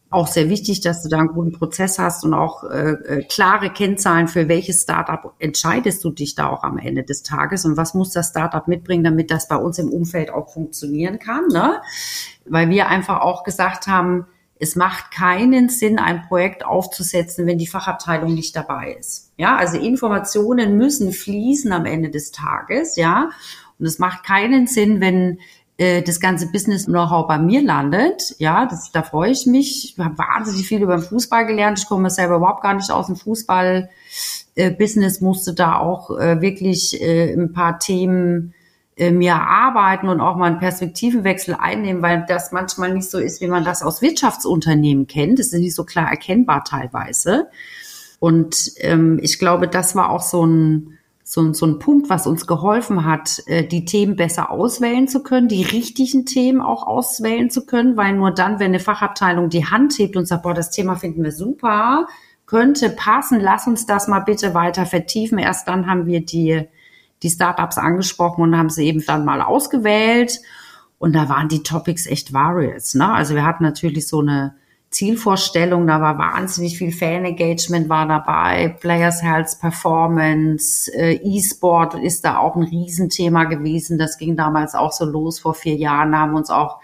auch sehr wichtig, dass du da einen guten Prozess hast und auch äh, äh, klare Kennzahlen für welches Startup entscheidest du dich da auch am Ende des Tages und was muss das Startup mitbringen, damit das bei uns im Umfeld auch funktionieren kann. Ne? Weil wir einfach auch gesagt haben, es macht keinen Sinn, ein Projekt aufzusetzen, wenn die Fachabteilung nicht dabei ist. Ja, also Informationen müssen fließen am Ende des Tages, ja. Und es macht keinen Sinn, wenn äh, das ganze Business-Know-how bei mir landet. Ja, das, da freue ich mich. Ich habe wahnsinnig viel über den Fußball gelernt. Ich komme selber überhaupt gar nicht aus dem Fußball-Business, äh, musste da auch äh, wirklich äh, ein paar Themen mir arbeiten und auch mal einen Perspektivenwechsel einnehmen, weil das manchmal nicht so ist, wie man das aus Wirtschaftsunternehmen kennt. Das ist nicht so klar erkennbar teilweise. Und ähm, ich glaube, das war auch so ein, so, ein, so ein Punkt, was uns geholfen hat, äh, die Themen besser auswählen zu können, die richtigen Themen auch auswählen zu können, weil nur dann, wenn eine Fachabteilung die Hand hebt und sagt, boah, das Thema finden wir super, könnte passen, lass uns das mal bitte weiter vertiefen. Erst dann haben wir die die Startups angesprochen und haben sie eben dann mal ausgewählt. Und da waren die Topics echt various. Ne? Also wir hatten natürlich so eine Zielvorstellung, da war wahnsinnig viel Fan-Engagement war dabei, Players Health Performance, äh, E-Sport ist da auch ein Riesenthema gewesen. Das ging damals auch so los vor vier Jahren, haben uns auch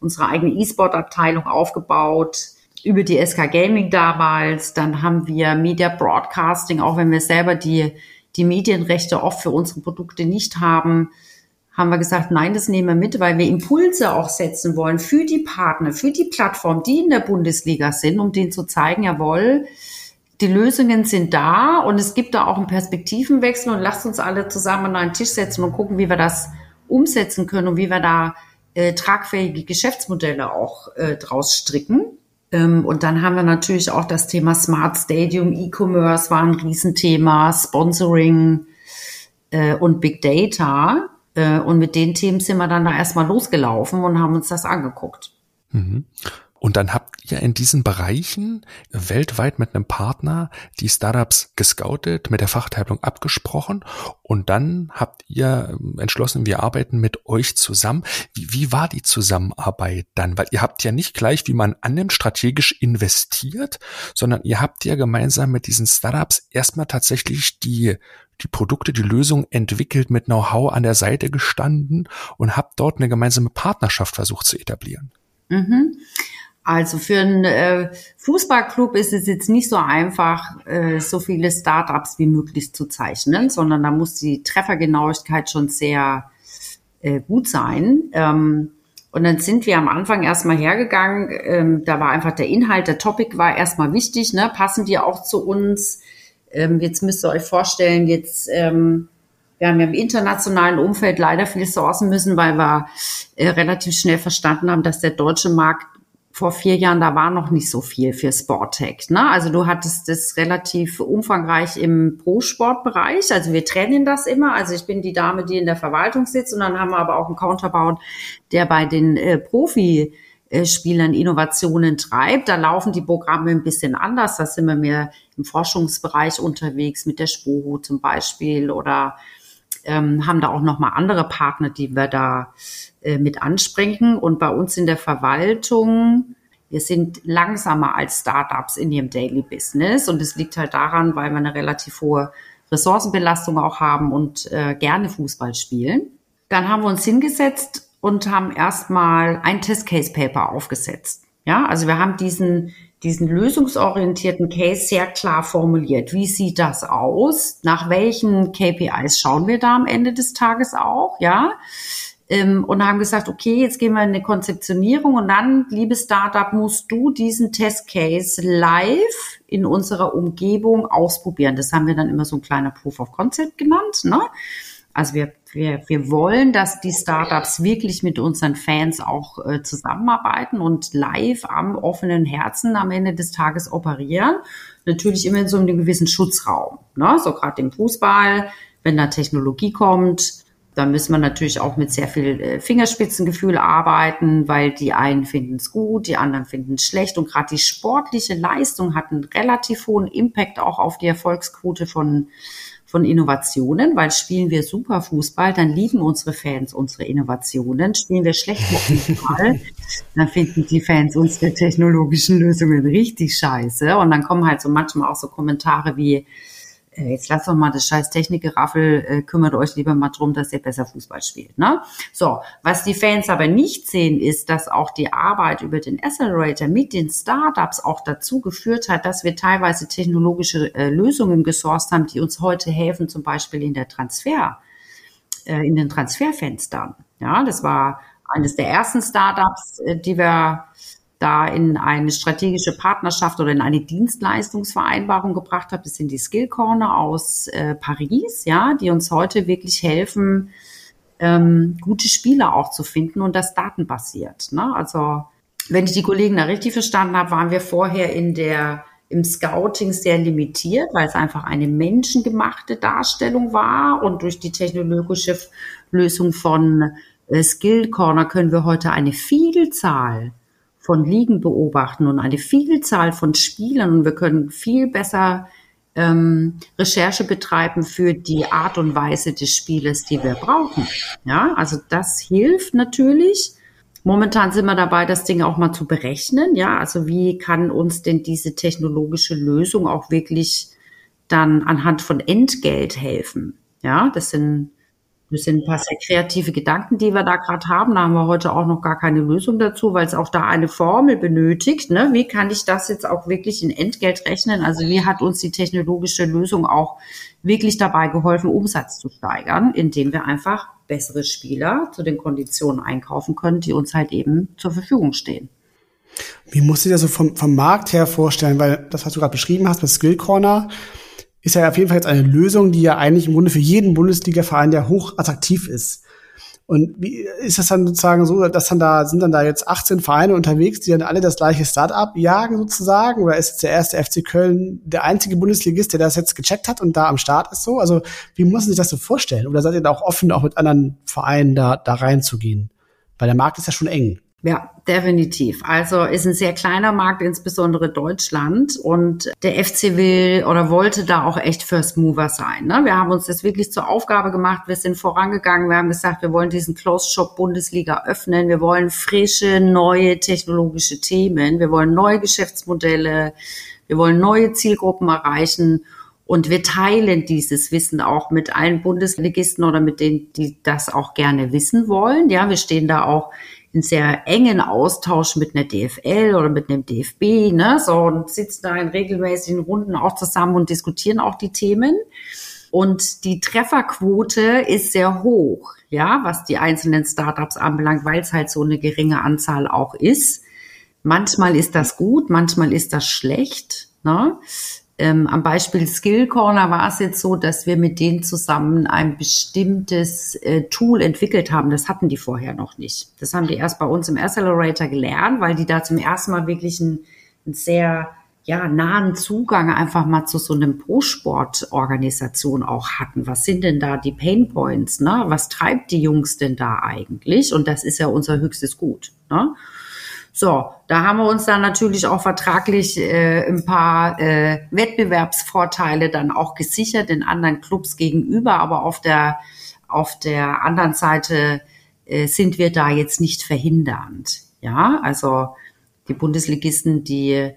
unsere eigene E-Sport-Abteilung aufgebaut über die SK Gaming damals. Dann haben wir Media Broadcasting, auch wenn wir selber die die Medienrechte oft für unsere Produkte nicht haben, haben wir gesagt, nein, das nehmen wir mit, weil wir Impulse auch setzen wollen für die Partner, für die Plattform, die in der Bundesliga sind, um denen zu zeigen, jawohl, die Lösungen sind da und es gibt da auch einen Perspektivenwechsel und lasst uns alle zusammen an einen Tisch setzen und gucken, wie wir das umsetzen können und wie wir da äh, tragfähige Geschäftsmodelle auch äh, draus stricken. Ähm, und dann haben wir natürlich auch das Thema Smart Stadium, E-Commerce war ein Riesenthema, Sponsoring äh, und Big Data. Äh, und mit den Themen sind wir dann da erstmal losgelaufen und haben uns das angeguckt. Mhm. Und dann habt ihr in diesen Bereichen weltweit mit einem Partner die Startups gescoutet, mit der Fachteilung abgesprochen und dann habt ihr entschlossen, wir arbeiten mit euch zusammen. Wie, wie war die Zusammenarbeit dann? Weil ihr habt ja nicht gleich, wie man annimmt, strategisch investiert, sondern ihr habt ja gemeinsam mit diesen Startups erstmal tatsächlich die die Produkte, die Lösung entwickelt, mit Know-how an der Seite gestanden und habt dort eine gemeinsame Partnerschaft versucht zu etablieren. Mhm. Also für einen äh, Fußballclub ist es jetzt nicht so einfach, äh, so viele Startups wie möglich zu zeichnen, sondern da muss die Treffergenauigkeit schon sehr äh, gut sein. Ähm, und dann sind wir am Anfang erstmal hergegangen. Ähm, da war einfach der Inhalt, der Topic war erstmal wichtig. Ne? Passen die auch zu uns? Ähm, jetzt müsst ihr euch vorstellen, jetzt ähm, wir haben ja im internationalen Umfeld leider viel sourcen müssen, weil wir äh, relativ schnell verstanden haben, dass der deutsche Markt vor vier Jahren, da war noch nicht so viel für Sporttech. Ne? Also du hattest das relativ umfangreich im Pro-Sportbereich. Also wir trennen das immer. Also ich bin die Dame, die in der Verwaltung sitzt und dann haben wir aber auch einen Counterbound, der bei den äh, Profi Innovationen treibt. Da laufen die Programme ein bisschen anders. Da sind wir mehr im Forschungsbereich unterwegs mit der Sporo zum Beispiel oder ähm, haben da auch noch mal andere Partner, die wir da äh, mit ansprechen. Und bei uns in der Verwaltung, wir sind langsamer als Startups in ihrem Daily Business. Und es liegt halt daran, weil wir eine relativ hohe Ressourcenbelastung auch haben und äh, gerne Fußball spielen. Dann haben wir uns hingesetzt und haben erstmal ein Test Case Paper aufgesetzt. Ja, also wir haben diesen diesen lösungsorientierten Case sehr klar formuliert. Wie sieht das aus? Nach welchen KPIs schauen wir da am Ende des Tages auch? Ja. Ähm, und haben gesagt, okay, jetzt gehen wir in eine Konzeptionierung und dann, liebes Startup, musst du diesen Test Case live in unserer Umgebung ausprobieren. Das haben wir dann immer so ein kleiner Proof of Concept genannt. Ne? Also wir, wir, wir wollen, dass die Startups wirklich mit unseren Fans auch äh, zusammenarbeiten und live am offenen Herzen am Ende des Tages operieren. Natürlich immer in so einem gewissen Schutzraum. Ne? So gerade im Fußball, wenn da Technologie kommt, Da müssen wir natürlich auch mit sehr viel äh, Fingerspitzengefühl arbeiten, weil die einen finden es gut, die anderen finden es schlecht. Und gerade die sportliche Leistung hat einen relativ hohen Impact auch auf die Erfolgsquote von, von Innovationen, weil spielen wir super Fußball, dann lieben unsere Fans unsere Innovationen. Spielen wir schlecht Fußball, [laughs] dann finden die Fans unsere technologischen Lösungen richtig scheiße. Und dann kommen halt so manchmal auch so Kommentare wie, jetzt lasst doch mal das scheiß Technikgeraffel, äh, kümmert euch lieber mal drum, dass ihr besser Fußball spielt. Ne? So, was die Fans aber nicht sehen, ist, dass auch die Arbeit über den Accelerator mit den Startups auch dazu geführt hat, dass wir teilweise technologische äh, Lösungen gesourced haben, die uns heute helfen, zum Beispiel in der Transfer, äh, in den Transferfenstern. Ja, das war eines der ersten Startups, äh, die wir da in eine strategische Partnerschaft oder in eine Dienstleistungsvereinbarung gebracht habe. Das sind die Skill Corner aus äh, Paris, ja, die uns heute wirklich helfen, ähm, gute Spieler auch zu finden und das datenbasiert. Ne? Also wenn ich die Kollegen da richtig verstanden habe, waren wir vorher in der im Scouting sehr limitiert, weil es einfach eine menschengemachte Darstellung war und durch die technologische Lösung von äh, Skill Corner können wir heute eine Vielzahl von Ligen beobachten und eine Vielzahl von Spielern und wir können viel besser ähm, Recherche betreiben für die Art und Weise des Spieles, die wir brauchen. Ja, also das hilft natürlich. Momentan sind wir dabei, das Ding auch mal zu berechnen. Ja, also wie kann uns denn diese technologische Lösung auch wirklich dann anhand von Entgelt helfen? Ja, das sind das sind ein paar sehr kreative Gedanken, die wir da gerade haben. Da haben wir heute auch noch gar keine Lösung dazu, weil es auch da eine Formel benötigt. Ne? Wie kann ich das jetzt auch wirklich in Entgelt rechnen? Also wie hat uns die technologische Lösung auch wirklich dabei geholfen, Umsatz zu steigern, indem wir einfach bessere Spieler zu den Konditionen einkaufen können, die uns halt eben zur Verfügung stehen. Wie musst du dir das so vom, vom Markt her vorstellen? Weil das, was du gerade beschrieben hast mit Skill Corner, ist ja auf jeden Fall jetzt eine Lösung, die ja eigentlich im Grunde für jeden Bundesliga-Verein ja hoch attraktiv ist. Und wie ist das dann sozusagen so, dass dann da sind dann da jetzt 18 Vereine unterwegs, die dann alle das gleiche Start-up jagen sozusagen? Oder ist jetzt der erste FC Köln der einzige Bundesligist, der das jetzt gecheckt hat und da am Start ist so? Also wie muss man sich das so vorstellen? Oder seid ihr da auch offen, auch mit anderen Vereinen da, da reinzugehen? Weil der Markt ist ja schon eng. Ja, definitiv. Also ist ein sehr kleiner Markt, insbesondere Deutschland. Und der FC will oder wollte da auch echt First Mover sein. Ne? Wir haben uns das wirklich zur Aufgabe gemacht. Wir sind vorangegangen. Wir haben gesagt, wir wollen diesen Closed Shop Bundesliga öffnen. Wir wollen frische, neue technologische Themen. Wir wollen neue Geschäftsmodelle. Wir wollen neue Zielgruppen erreichen. Und wir teilen dieses Wissen auch mit allen Bundesligisten oder mit denen, die das auch gerne wissen wollen. Ja, wir stehen da auch in sehr engen Austausch mit einer DFL oder mit einem DFB, ne, so und sitzen da in regelmäßigen Runden auch zusammen und diskutieren auch die Themen. Und die Trefferquote ist sehr hoch, ja, was die einzelnen Startups anbelangt, weil es halt so eine geringe Anzahl auch ist. Manchmal ist das gut, manchmal ist das schlecht. Ne? Ähm, am Beispiel Skill Corner war es jetzt so, dass wir mit denen zusammen ein bestimmtes äh, Tool entwickelt haben. Das hatten die vorher noch nicht. Das haben die erst bei uns im Accelerator gelernt, weil die da zum ersten Mal wirklich einen, einen sehr ja, nahen Zugang einfach mal zu so einem Pro-Sport-Organisation auch hatten. Was sind denn da die Pain Points? Ne? Was treibt die Jungs denn da eigentlich? Und das ist ja unser höchstes Gut. Ne? So, da haben wir uns dann natürlich auch vertraglich äh, ein paar äh, Wettbewerbsvorteile dann auch gesichert den anderen Clubs gegenüber, aber auf der auf der anderen Seite äh, sind wir da jetzt nicht verhindernd. Ja, also die Bundesligisten, die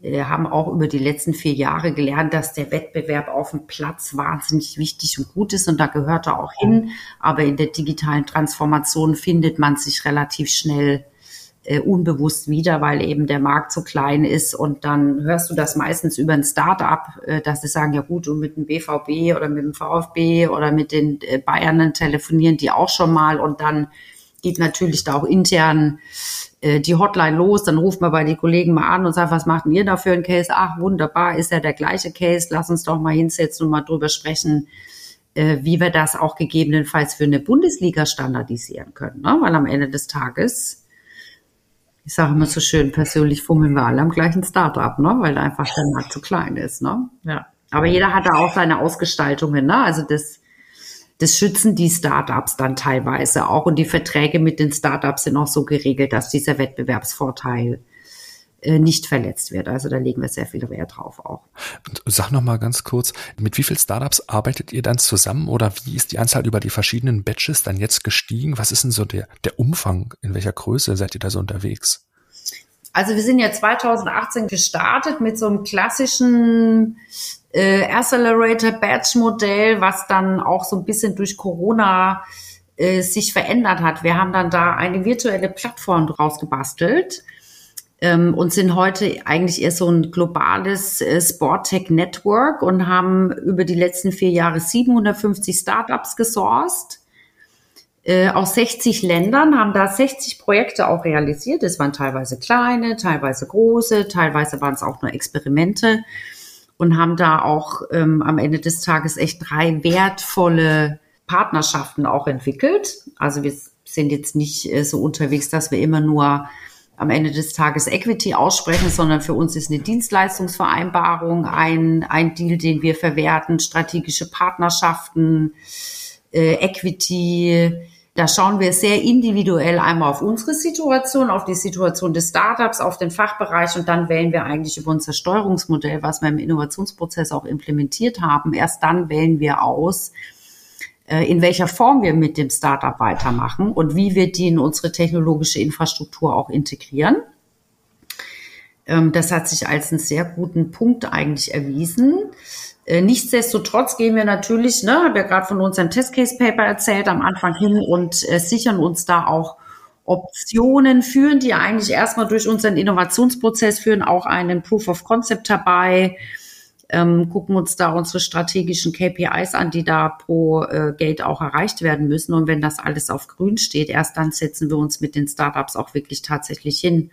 äh, haben auch über die letzten vier Jahre gelernt, dass der Wettbewerb auf dem Platz wahnsinnig wichtig und gut ist und da gehört er auch hin. Aber in der digitalen Transformation findet man sich relativ schnell äh, unbewusst wieder, weil eben der Markt so klein ist. Und dann hörst du das meistens über ein Start-up, äh, dass sie sagen, ja gut, und mit dem BVB oder mit dem VfB oder mit den äh, Bayern telefonieren die auch schon mal. Und dann geht natürlich da auch intern äh, die Hotline los. Dann ruft man bei den Kollegen mal an und sagt, was macht ihr da für einen Case? Ach, wunderbar, ist ja der gleiche Case. Lass uns doch mal hinsetzen und mal drüber sprechen, äh, wie wir das auch gegebenenfalls für eine Bundesliga standardisieren können. Ne? Weil am Ende des Tages ich sage immer so schön, persönlich fummeln wir alle am gleichen Startup, ne? weil einfach der Markt zu klein ist. Ne? Ja. Aber jeder hat da auch seine Ausgestaltungen. Ne? Also das, das schützen die Startups dann teilweise auch. Und die Verträge mit den Startups sind auch so geregelt, dass dieser Wettbewerbsvorteil nicht verletzt wird. Also da legen wir sehr viel Wert drauf auch. Sag noch mal ganz kurz, mit wie vielen Startups arbeitet ihr dann zusammen oder wie ist die Anzahl über die verschiedenen Batches dann jetzt gestiegen? Was ist denn so der, der Umfang? In welcher Größe seid ihr da so unterwegs? Also wir sind ja 2018 gestartet mit so einem klassischen äh, Accelerator Batch Modell, was dann auch so ein bisschen durch Corona äh, sich verändert hat. Wir haben dann da eine virtuelle Plattform draus gebastelt ähm, und sind heute eigentlich eher so ein globales äh, Sporttech Network und haben über die letzten vier Jahre 750 Startups gesourced äh, aus 60 Ländern, haben da 60 Projekte auch realisiert. Es waren teilweise kleine, teilweise große, teilweise waren es auch nur Experimente und haben da auch ähm, am Ende des Tages echt drei wertvolle Partnerschaften auch entwickelt. Also wir sind jetzt nicht äh, so unterwegs, dass wir immer nur am Ende des Tages Equity aussprechen, sondern für uns ist eine Dienstleistungsvereinbarung ein, ein Deal, den wir verwerten, strategische Partnerschaften, äh, Equity, da schauen wir sehr individuell einmal auf unsere Situation, auf die Situation des Startups, auf den Fachbereich und dann wählen wir eigentlich über unser Steuerungsmodell, was wir im Innovationsprozess auch implementiert haben. Erst dann wählen wir aus, in welcher Form wir mit dem Startup weitermachen und wie wir die in unsere technologische Infrastruktur auch integrieren. Ähm, das hat sich als einen sehr guten Punkt eigentlich erwiesen. Äh, nichtsdestotrotz gehen wir natürlich, ne, habe ja gerade von unserem Testcase Paper erzählt, am Anfang hin und äh, sichern uns da auch Optionen, führen die eigentlich erstmal durch unseren Innovationsprozess, führen auch einen Proof of Concept dabei, ähm, gucken uns da unsere strategischen KPIs an, die da pro äh, Gate auch erreicht werden müssen. Und wenn das alles auf grün steht, erst dann setzen wir uns mit den Startups auch wirklich tatsächlich hin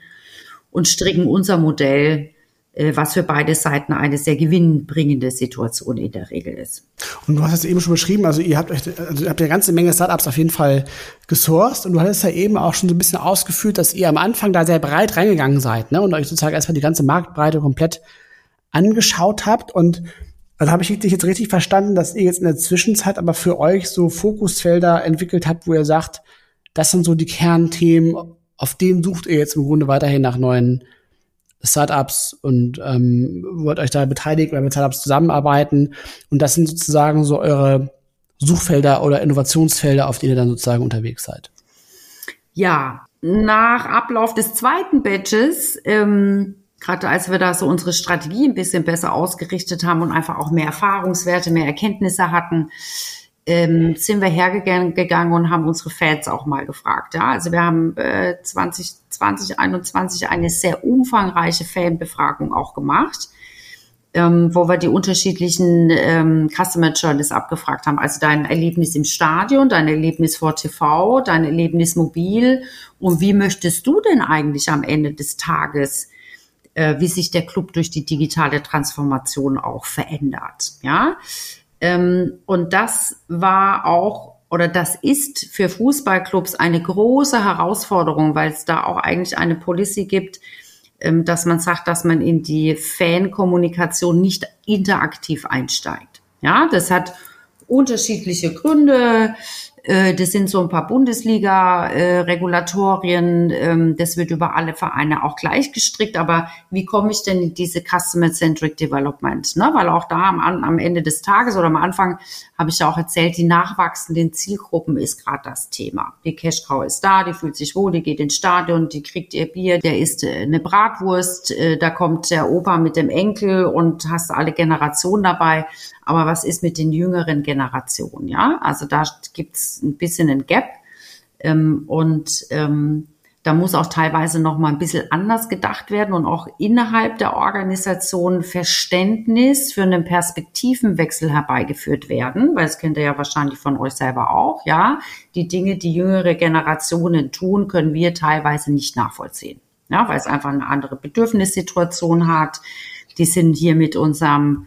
und stricken unser Modell äh, was für beide Seiten eine sehr gewinnbringende Situation in der Regel ist. Und du hast es eben schon beschrieben, also ihr habt euch, also ihr habt ja eine ganze Menge Startups auf jeden Fall gesourced und du hattest ja eben auch schon so ein bisschen ausgeführt, dass ihr am Anfang da sehr breit reingegangen seid, ne, und euch sozusagen erstmal die ganze Marktbreite komplett angeschaut habt und also habe ich dich jetzt richtig verstanden, dass ihr jetzt in der Zwischenzeit aber für euch so Fokusfelder entwickelt habt, wo ihr sagt, das sind so die Kernthemen, auf denen sucht ihr jetzt im Grunde weiterhin nach neuen Startups und ähm, wollt euch da beteiligen oder mit Startups zusammenarbeiten. Und das sind sozusagen so eure Suchfelder oder Innovationsfelder, auf denen ihr dann sozusagen unterwegs seid. Ja, nach Ablauf des zweiten Batches, ähm, gerade als wir da so unsere Strategie ein bisschen besser ausgerichtet haben und einfach auch mehr Erfahrungswerte, mehr Erkenntnisse hatten, ähm, sind wir hergegangen und haben unsere Fans auch mal gefragt. Ja? Also wir haben äh, 20, 2021 eine sehr umfangreiche Fanbefragung auch gemacht, ähm, wo wir die unterschiedlichen ähm, Customer Journeys abgefragt haben. Also dein Erlebnis im Stadion, dein Erlebnis vor TV, dein Erlebnis mobil und wie möchtest du denn eigentlich am Ende des Tages äh, wie sich der Club durch die digitale Transformation auch verändert. Ja, ähm, und das war auch oder das ist für Fußballclubs eine große Herausforderung, weil es da auch eigentlich eine Policy gibt, ähm, dass man sagt, dass man in die Fankommunikation nicht interaktiv einsteigt. Ja, das hat unterschiedliche Gründe. Äh, das sind so ein paar Bundesliga-Regulatorien. Ähm, das wird über alle Vereine auch gleich gestrickt. Aber wie komme ich denn in diese Customer-Centric Development? Ne? Weil auch da am, Ende des Tages oder am Anfang habe ich ja auch erzählt, die nachwachsenden Zielgruppen ist gerade das Thema. Die Cashcow ist da, die fühlt sich wohl, die geht ins Stadion, die kriegt ihr Bier, der isst äh, eine Bratwurst, äh, da kommt der Opa mit dem Enkel und hast alle Generationen dabei. Aber was ist mit den jüngeren Generationen? Ja, also da gibt's ein bisschen ein Gap. Ähm, und ähm, da muss auch teilweise noch mal ein bisschen anders gedacht werden und auch innerhalb der Organisation Verständnis für einen Perspektivenwechsel herbeigeführt werden, weil es kennt ihr ja wahrscheinlich von euch selber auch, ja. Die Dinge, die jüngere Generationen tun, können wir teilweise nicht nachvollziehen. Ja, weil es einfach eine andere Bedürfnissituation hat. Die sind hier mit unserem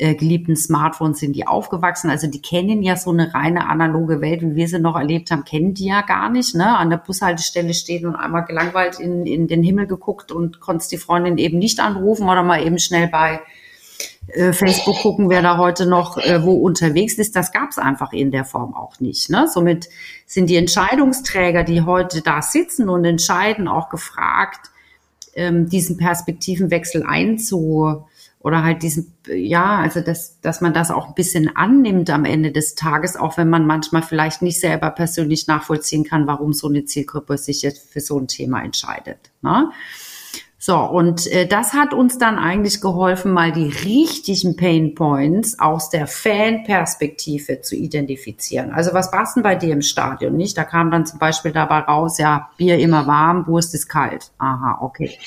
äh, geliebten Smartphones sind die aufgewachsen. Also die kennen ja so eine reine analoge Welt, wie wir sie noch erlebt haben, kennen die ja gar nicht. Ne? An der Bushaltestelle stehen und einmal gelangweilt in, in den Himmel geguckt und konntest die Freundin eben nicht anrufen oder mal eben schnell bei äh, Facebook gucken, wer da heute noch äh, wo unterwegs ist. Das gab es einfach in der Form auch nicht. Ne? Somit sind die Entscheidungsträger, die heute da sitzen und entscheiden, auch gefragt, ähm, diesen Perspektivenwechsel einzu oder halt diesen, ja, also dass, dass man das auch ein bisschen annimmt am Ende des Tages, auch wenn man manchmal vielleicht nicht selber persönlich nachvollziehen kann, warum so eine Zielgruppe sich jetzt für so ein Thema entscheidet. Ne? So, und äh, das hat uns dann eigentlich geholfen, mal die richtigen Pain Points aus der Fanperspektive zu identifizieren. Also was passt denn bei dir im Stadion nicht? Da kam dann zum Beispiel dabei raus, ja, Bier immer warm, Wurst ist kalt. Aha, okay.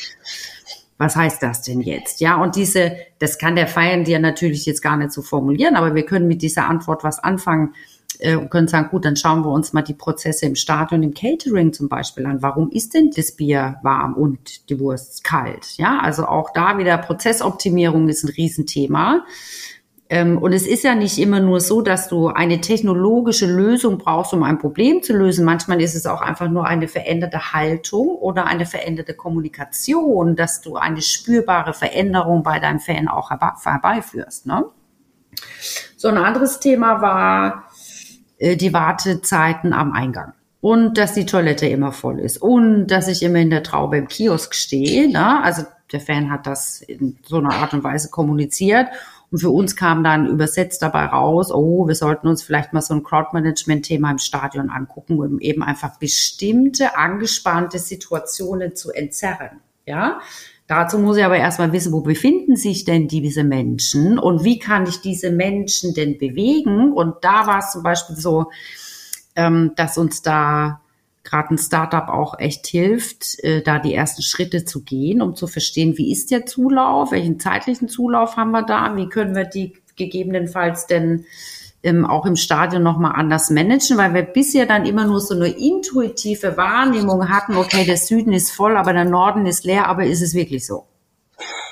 Was heißt das denn jetzt? Ja, und diese, das kann der Feiern dir natürlich jetzt gar nicht so formulieren, aber wir können mit dieser Antwort was anfangen äh, können sagen, gut, dann schauen wir uns mal die Prozesse im Stadion, im Catering zum Beispiel an. Warum ist denn das Bier warm und die Wurst kalt? Ja, also auch da wieder Prozessoptimierung ist ein Riesenthema. Ähm, und es ist ja nicht immer nur so, dass du eine technologische Lösung brauchst, um ein Problem zu lösen. Manchmal ist es auch einfach nur eine veränderte Haltung oder eine veränderte Kommunikation, dass du eine spürbare Veränderung bei deinem Fan auch herbeiführst. Ne? So ein anderes Thema war äh, die Wartezeiten am Eingang. Und dass die Toilette immer voll ist. Und dass ich immer in der Traube im Kiosk stehe. Ne? Also der Fan hat das in so einer Art und Weise kommuniziert. Und für uns kam dann übersetzt dabei raus, oh, wir sollten uns vielleicht mal so ein Crowdmanagement-Thema im Stadion angucken, um eben einfach bestimmte angespannte Situationen zu entzerren. Ja, Dazu muss ich aber erstmal wissen, wo befinden sich denn diese Menschen und wie kann ich diese Menschen denn bewegen? Und da war es zum Beispiel so, ähm, dass uns da gerade ein Startup auch echt hilft, äh, da die ersten Schritte zu gehen, um zu verstehen, wie ist der Zulauf, welchen zeitlichen Zulauf haben wir da, wie können wir die gegebenenfalls denn ähm, auch im Stadion nochmal anders managen, weil wir bisher dann immer nur so eine intuitive Wahrnehmung hatten, okay, der Süden ist voll, aber der Norden ist leer, aber ist es wirklich so?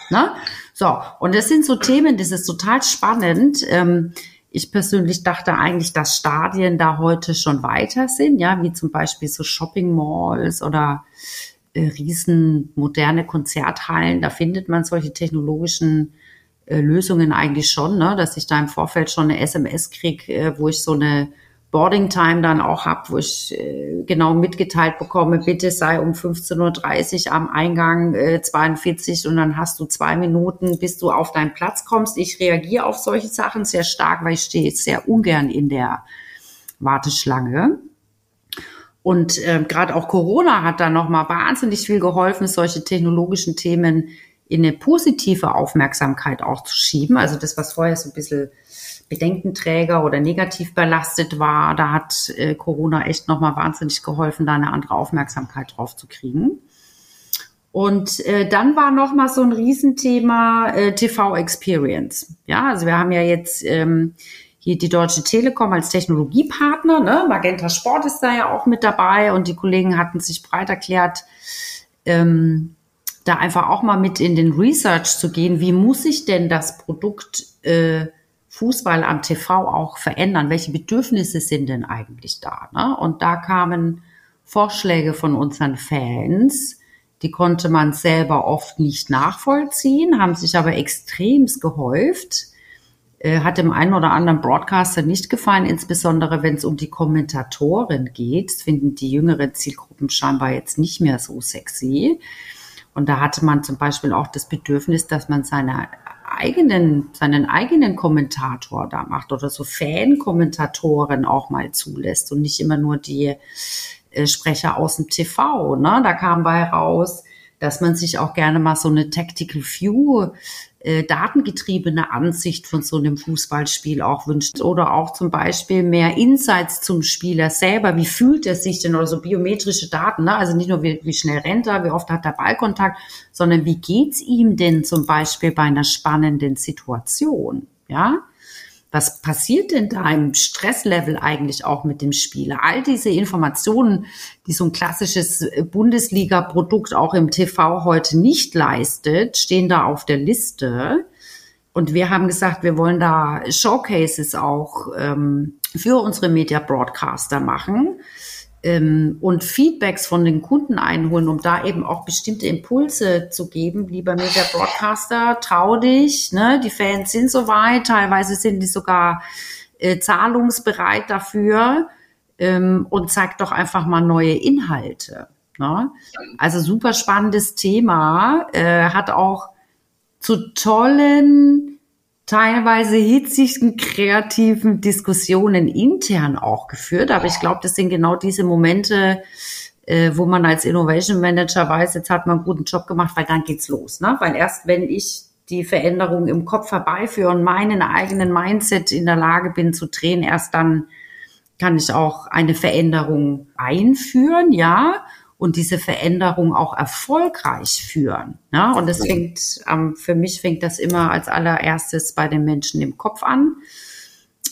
Na? So, und das sind so Themen, das ist total spannend. Ähm, ich persönlich dachte eigentlich, dass Stadien da heute schon weiter sind, ja, wie zum Beispiel so Shopping Malls oder äh, riesen moderne Konzerthallen. Da findet man solche technologischen äh, Lösungen eigentlich schon, ne? dass ich da im Vorfeld schon eine SMS kriege, äh, wo ich so eine Boarding Time dann auch habe, wo ich äh, genau mitgeteilt bekomme, bitte sei um 15.30 Uhr am Eingang äh, 42 und dann hast du zwei Minuten, bis du auf deinen Platz kommst. Ich reagiere auf solche Sachen sehr stark, weil ich stehe sehr ungern in der Warteschlange. Und äh, gerade auch Corona hat da nochmal wahnsinnig viel geholfen, solche technologischen Themen in eine positive Aufmerksamkeit auch zu schieben. Also das, was vorher so ein bisschen Bedenkenträger oder negativ belastet war, da hat äh, Corona echt nochmal wahnsinnig geholfen, da eine andere Aufmerksamkeit drauf zu kriegen. Und äh, dann war noch mal so ein Riesenthema äh, TV Experience. Ja, also wir haben ja jetzt ähm, hier die Deutsche Telekom als Technologiepartner. Ne? Magenta Sport ist da ja auch mit dabei und die Kollegen hatten sich breit erklärt, ähm, da einfach auch mal mit in den Research zu gehen, wie muss sich denn das Produkt äh, Fußball am TV auch verändern? Welche Bedürfnisse sind denn eigentlich da? Ne? Und da kamen Vorschläge von unseren Fans, die konnte man selber oft nicht nachvollziehen, haben sich aber extremst gehäuft. Äh, hat dem einen oder anderen Broadcaster nicht gefallen, insbesondere wenn es um die Kommentatoren geht. Finden die jüngeren Zielgruppen scheinbar jetzt nicht mehr so sexy. Und da hatte man zum Beispiel auch das Bedürfnis, dass man seine eigenen, seinen eigenen Kommentator da macht oder so Fan-Kommentatoren auch mal zulässt und nicht immer nur die äh, Sprecher aus dem TV. Ne? Da kam bei raus, dass man sich auch gerne mal so eine Tactical View äh, datengetriebene Ansicht von so einem Fußballspiel auch wünscht oder auch zum Beispiel mehr Insights zum Spieler selber. Wie fühlt er sich denn oder so biometrische Daten? Ne? Also nicht nur wie, wie schnell rennt er, wie oft hat er Ballkontakt, sondern wie geht's ihm denn zum Beispiel bei einer spannenden Situation? Ja, was passiert denn da im Stresslevel eigentlich auch mit dem Spieler? All diese Informationen, die so ein klassisches Bundesliga-Produkt auch im TV heute nicht leistet, stehen da auf der Liste. Und wir haben gesagt, wir wollen da Showcases auch ähm, für unsere Media Broadcaster machen ähm, und Feedbacks von den Kunden einholen, um da eben auch bestimmte Impulse zu geben. Lieber Media Broadcaster, trau dich, ne? die Fans sind soweit, teilweise sind die sogar äh, zahlungsbereit dafür ähm, und zeig doch einfach mal neue Inhalte. Ne? Also super spannendes Thema, äh, hat auch zu tollen teilweise hitzigen kreativen Diskussionen intern auch geführt. Aber ich glaube, das sind genau diese Momente, äh, wo man als Innovation Manager weiß, jetzt hat man einen guten Job gemacht, weil dann geht's los. Ne? Weil erst wenn ich die Veränderung im Kopf herbeiführe und meinen eigenen Mindset in der Lage bin zu drehen, erst dann kann ich auch eine Veränderung einführen, ja und diese Veränderung auch erfolgreich führen. Ja, und das fängt, ähm, für mich fängt das immer als allererstes bei den Menschen im Kopf an.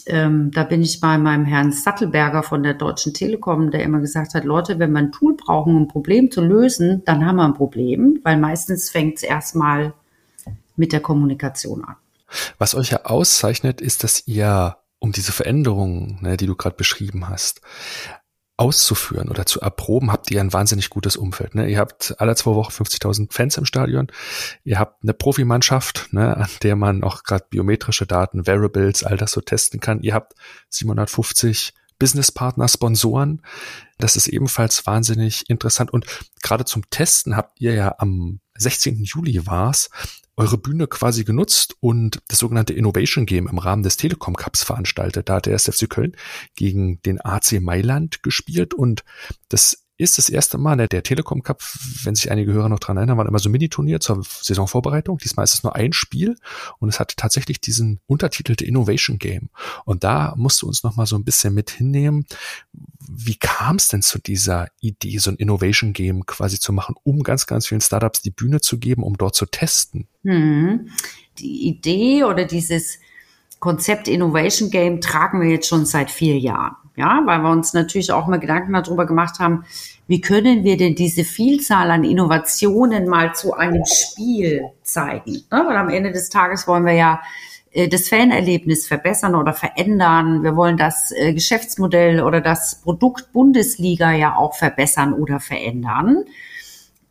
Ähm, da bin ich bei meinem Herrn Sattelberger von der Deutschen Telekom, der immer gesagt hat, Leute, wenn wir ein Tool brauchen, um ein Problem zu lösen, dann haben wir ein Problem, weil meistens fängt es erstmal mit der Kommunikation an. Was euch ja auszeichnet, ist, dass ihr um diese Veränderungen, ne, die du gerade beschrieben hast, auszuführen oder zu erproben, habt ihr ein wahnsinnig gutes Umfeld. Ne? Ihr habt alle zwei Wochen 50.000 Fans im Stadion. Ihr habt eine Profimannschaft, ne, an der man auch gerade biometrische Daten, Variables, all das so testen kann. Ihr habt 750 Businesspartner, Sponsoren. Das ist ebenfalls wahnsinnig interessant. Und gerade zum Testen habt ihr ja am 16. Juli war's, eure Bühne quasi genutzt und das sogenannte Innovation Game im Rahmen des Telekom Cups veranstaltet. Da hat der SFC Köln gegen den AC Mailand gespielt und das ist das erste Mal, ne, der Telekom Cup, wenn sich einige Hörer noch dran erinnern, war immer so ein Mini-Turnier zur Saisonvorbereitung. Diesmal ist es nur ein Spiel und es hatte tatsächlich diesen Untertitel The Innovation Game. Und da musst du uns noch mal so ein bisschen mit hinnehmen. Wie kam es denn zu dieser Idee, so ein Innovation Game quasi zu machen, um ganz, ganz vielen Startups die Bühne zu geben, um dort zu testen? Hm. Die Idee oder dieses Konzept Innovation Game tragen wir jetzt schon seit vier Jahren. Ja, weil wir uns natürlich auch mal Gedanken darüber gemacht haben, wie können wir denn diese Vielzahl an Innovationen mal zu einem Spiel zeigen? Ne? Weil am Ende des Tages wollen wir ja das Fanerlebnis verbessern oder verändern. Wir wollen das äh, Geschäftsmodell oder das Produkt Bundesliga ja auch verbessern oder verändern.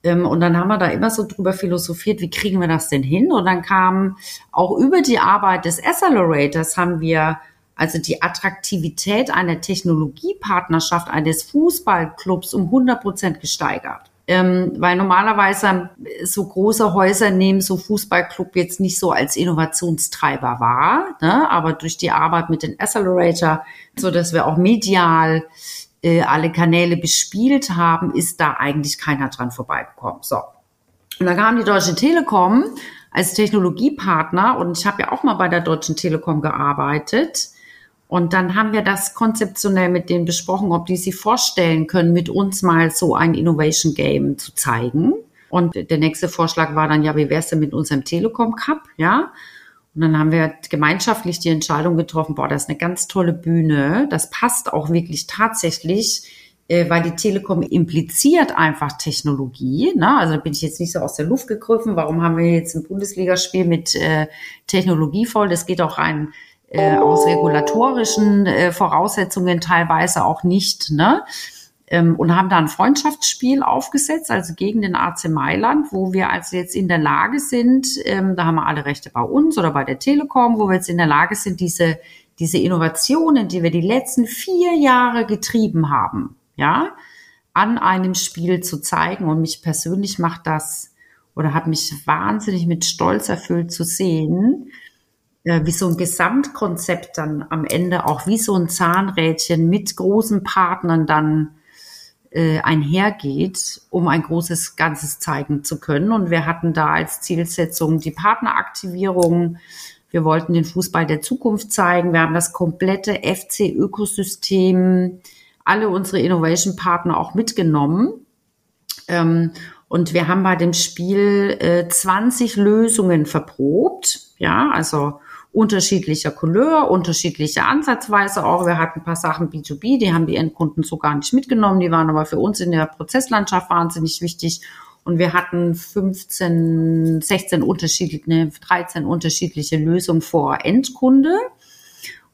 Ähm, und dann haben wir da immer so drüber philosophiert, wie kriegen wir das denn hin? Und dann kam auch über die Arbeit des Accelerators haben wir also die Attraktivität einer Technologiepartnerschaft eines Fußballclubs um 100 Prozent gesteigert. Ähm, weil normalerweise so große Häuser nehmen so Fußballclub jetzt nicht so als Innovationstreiber wahr, ne? aber durch die Arbeit mit den Accelerator, so dass wir auch medial äh, alle Kanäle bespielt haben, ist da eigentlich keiner dran vorbeigekommen. So. Und dann kam die Deutsche Telekom als Technologiepartner und ich habe ja auch mal bei der Deutschen Telekom gearbeitet und dann haben wir das konzeptionell mit denen besprochen, ob die sich vorstellen können, mit uns mal so ein Innovation Game zu zeigen. Und der nächste Vorschlag war dann, ja, wie wär's denn mit unserem Telekom Cup, ja? Und dann haben wir gemeinschaftlich die Entscheidung getroffen, boah, das ist eine ganz tolle Bühne. Das passt auch wirklich tatsächlich, äh, weil die Telekom impliziert einfach Technologie. Ne? Also da bin ich jetzt nicht so aus der Luft gegriffen. Warum haben wir jetzt ein Bundesligaspiel mit äh, Technologie voll? Das geht auch rein äh, aus regulatorischen äh, Voraussetzungen teilweise auch nicht. Ne? Ähm, und haben da ein Freundschaftsspiel aufgesetzt, also gegen den AC Mailand, wo wir also jetzt in der Lage sind, ähm, da haben wir alle Rechte bei uns oder bei der Telekom, wo wir jetzt in der Lage sind, diese, diese Innovationen, die wir die letzten vier Jahre getrieben haben, ja, an einem Spiel zu zeigen. Und mich persönlich macht das oder hat mich wahnsinnig mit Stolz erfüllt zu sehen, wie so ein Gesamtkonzept dann am Ende auch wie so ein Zahnrädchen mit großen Partnern dann äh, einhergeht, um ein großes Ganzes zeigen zu können. Und wir hatten da als Zielsetzung die Partneraktivierung. Wir wollten den Fußball der Zukunft zeigen. Wir haben das komplette FC-Ökosystem, alle unsere Innovation-Partner auch mitgenommen. Ähm, und wir haben bei dem Spiel äh, 20 Lösungen verprobt. Ja, also unterschiedlicher Couleur, unterschiedliche Ansatzweise auch. Wir hatten ein paar Sachen B2B, die haben die Endkunden so gar nicht mitgenommen, die waren aber für uns in der Prozesslandschaft wahnsinnig wichtig. Und wir hatten 15, 16 unterschiedliche, 13 unterschiedliche Lösungen vor Endkunde.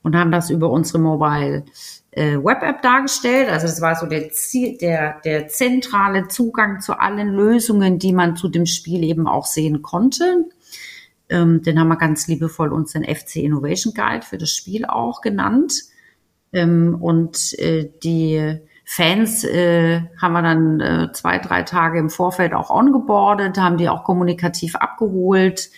und haben das über unsere Mobile äh, Web-App dargestellt. Also es war so der, Ziel, der, der zentrale Zugang zu allen Lösungen, die man zu dem Spiel eben auch sehen konnte. Ähm, den haben wir ganz liebevoll uns den FC Innovation Guide für das Spiel auch genannt. Ähm, und äh, die Fans äh, haben wir dann äh, zwei, drei Tage im Vorfeld auch ongeboardet, haben die auch kommunikativ abgeholt.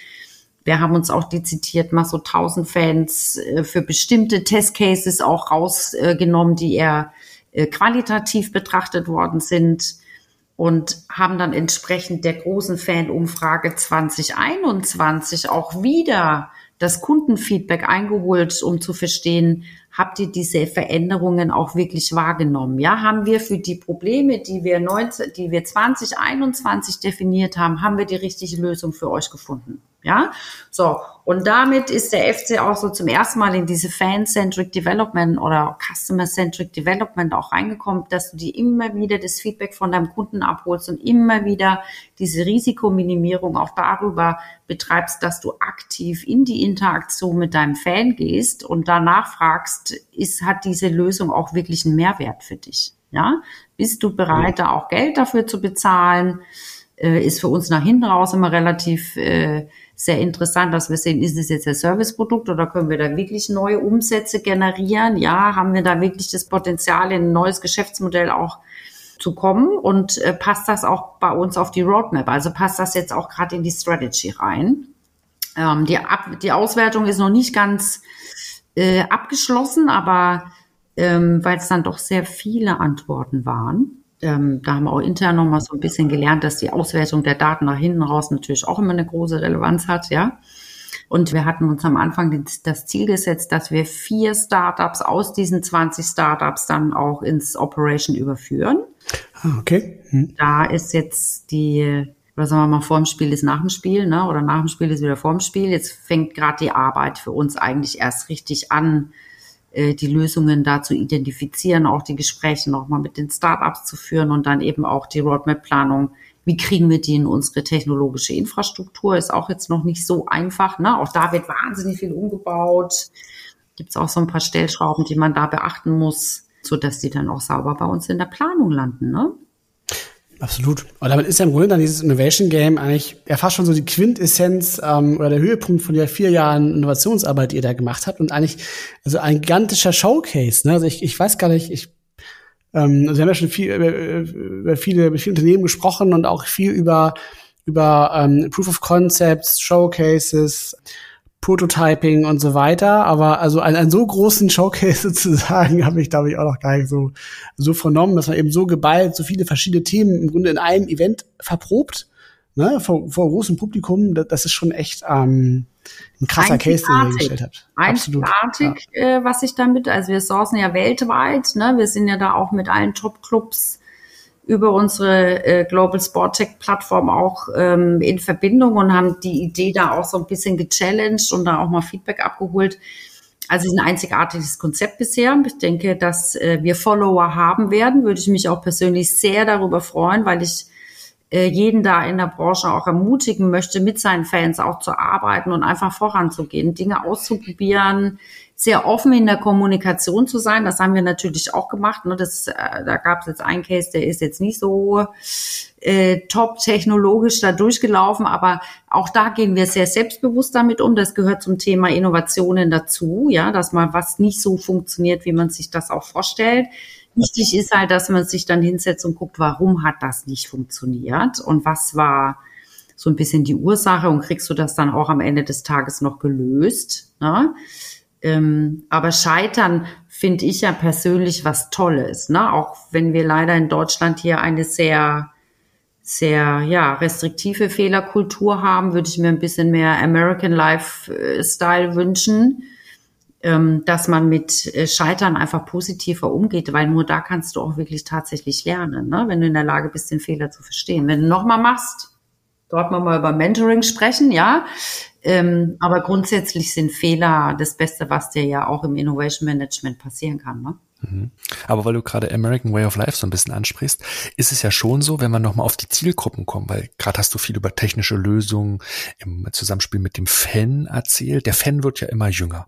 Wir haben uns auch dezidiert mal so 1000 Fans äh, für bestimmte Testcases auch rausgenommen, die eher äh, qualitativ betrachtet worden sind und haben dann entsprechend der großen Fanumfrage 2021 auch wieder das Kundenfeedback eingeholt, um zu verstehen, habt ihr diese Veränderungen auch wirklich wahrgenommen? Ja, haben wir für die Probleme, die wir 19, die wir 2021 definiert haben, haben wir die richtige Lösung für euch gefunden? Ja, so. Und damit ist der FC auch so zum ersten Mal in diese Fan-Centric Development oder Customer-Centric Development auch reingekommen, dass du dir immer wieder das Feedback von deinem Kunden abholst und immer wieder diese Risikominimierung auch darüber betreibst, dass du aktiv in die Interaktion mit deinem Fan gehst und danach fragst, ist, hat diese Lösung auch wirklich einen Mehrwert für dich? Ja, bist du bereit, da auch Geld dafür zu bezahlen? Äh, ist für uns nach hinten raus immer relativ äh, sehr interessant, dass wir sehen, ist es jetzt ein Serviceprodukt oder können wir da wirklich neue Umsätze generieren? Ja, haben wir da wirklich das Potenzial, in ein neues Geschäftsmodell auch zu kommen und äh, passt das auch bei uns auf die Roadmap? Also passt das jetzt auch gerade in die Strategy rein? Ähm, die, Ab die Auswertung ist noch nicht ganz äh, abgeschlossen, aber ähm, weil es dann doch sehr viele Antworten waren, ähm, da haben wir auch intern nochmal so ein bisschen gelernt, dass die Auswertung der Daten nach hinten raus natürlich auch immer eine große Relevanz hat, ja. Und wir hatten uns am Anfang das Ziel gesetzt, dass wir vier Startups aus diesen 20 Startups dann auch ins Operation überführen. Ah, okay. Hm. Da ist jetzt die, oder sagen wir mal, vorm Spiel ist nach dem Spiel, ne? oder nach dem Spiel ist wieder vorm Spiel. Jetzt fängt gerade die Arbeit für uns eigentlich erst richtig an, äh, die Lösungen da zu identifizieren, auch die Gespräche nochmal mit den Startups zu führen und dann eben auch die Roadmap-Planung. Wie kriegen wir die in unsere technologische Infrastruktur? Ist auch jetzt noch nicht so einfach. Ne? Auch da wird wahnsinnig viel umgebaut. Gibt es auch so ein paar Stellschrauben, die man da beachten muss, so dass die dann auch sauber bei uns in der Planung landen. Ne? Absolut. Und damit ist ja im Grunde dann dieses Innovation Game eigentlich ja fast schon so die Quintessenz ähm, oder der Höhepunkt von der vier Jahren Innovationsarbeit, die ihr da gemacht habt und eigentlich also ein gigantischer Showcase. Ne? Also ich, ich weiß gar nicht, ich ähm, also wir haben ja schon viel über, über viele, über viele Unternehmen gesprochen und auch viel über über ähm, Proof of Concepts, Showcases, Prototyping und so weiter. Aber also einen, einen so großen Showcase [laughs] sozusagen habe ich, glaube ich, auch noch gar nicht so, so vernommen, dass man eben so geballt so viele verschiedene Themen im Grunde in einem Event verprobt, ne, vor, vor großem Publikum. Das, das ist schon echt ähm, ein krasser Case, den ihr gestellt habt. Einzigartig, ja. äh, was ich damit, also wir sourcen ja weltweit, ne, wir sind ja da auch mit allen Top-Clubs über unsere äh, Global Sport Tech Plattform auch ähm, in Verbindung und haben die Idee da auch so ein bisschen gechallenged und da auch mal Feedback abgeholt. Also es ist ein einzigartiges Konzept bisher. Ich denke, dass äh, wir Follower haben werden. Würde ich mich auch persönlich sehr darüber freuen, weil ich äh, jeden da in der Branche auch ermutigen möchte, mit seinen Fans auch zu arbeiten und einfach voranzugehen, Dinge auszuprobieren, sehr offen in der Kommunikation zu sein. Das haben wir natürlich auch gemacht. Ne? Das, äh, da gab es jetzt einen Case, der ist jetzt nicht so äh, top technologisch da durchgelaufen, aber auch da gehen wir sehr selbstbewusst damit um. Das gehört zum Thema Innovationen dazu, ja, dass mal was nicht so funktioniert, wie man sich das auch vorstellt. Wichtig ist halt, dass man sich dann hinsetzt und guckt, warum hat das nicht funktioniert und was war so ein bisschen die Ursache und kriegst du das dann auch am Ende des Tages noch gelöst. Ne? Ähm, aber Scheitern finde ich ja persönlich was Tolles, ne? Auch wenn wir leider in Deutschland hier eine sehr, sehr, ja, restriktive Fehlerkultur haben, würde ich mir ein bisschen mehr American Lifestyle wünschen, ähm, dass man mit äh, Scheitern einfach positiver umgeht, weil nur da kannst du auch wirklich tatsächlich lernen, ne? Wenn du in der Lage bist, den Fehler zu verstehen. Wenn du nochmal machst, dort mal über Mentoring sprechen, ja. Ähm, aber grundsätzlich sind Fehler das Beste, was dir ja auch im Innovation Management passieren kann. Ne? Mhm. Aber weil du gerade American Way of Life so ein bisschen ansprichst, ist es ja schon so, wenn wir nochmal auf die Zielgruppen kommen, weil gerade hast du viel über technische Lösungen im Zusammenspiel mit dem Fan erzählt. Der Fan wird ja immer jünger.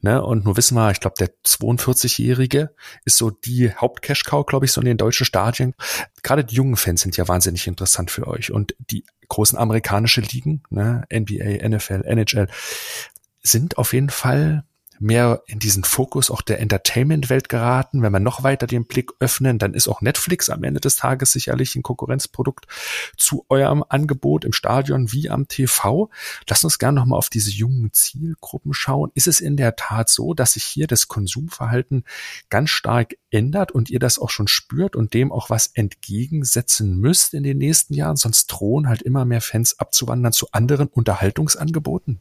Ne? Und nur wissen wir, ich glaube, der 42-Jährige ist so die Haupt-Cash-Cow, glaube ich, so in den deutschen Stadien. Gerade die jungen Fans sind ja wahnsinnig interessant für euch. Und die großen amerikanischen Ligen, ne? NBA, NFL, NHL, sind auf jeden Fall mehr in diesen Fokus auch der Entertainment-Welt geraten. Wenn wir noch weiter den Blick öffnen, dann ist auch Netflix am Ende des Tages sicherlich ein Konkurrenzprodukt zu eurem Angebot im Stadion wie am TV. Lasst uns gerne nochmal auf diese jungen Zielgruppen schauen. Ist es in der Tat so, dass sich hier das Konsumverhalten ganz stark ändert und ihr das auch schon spürt und dem auch was entgegensetzen müsst in den nächsten Jahren? Sonst drohen halt immer mehr Fans abzuwandern zu anderen Unterhaltungsangeboten.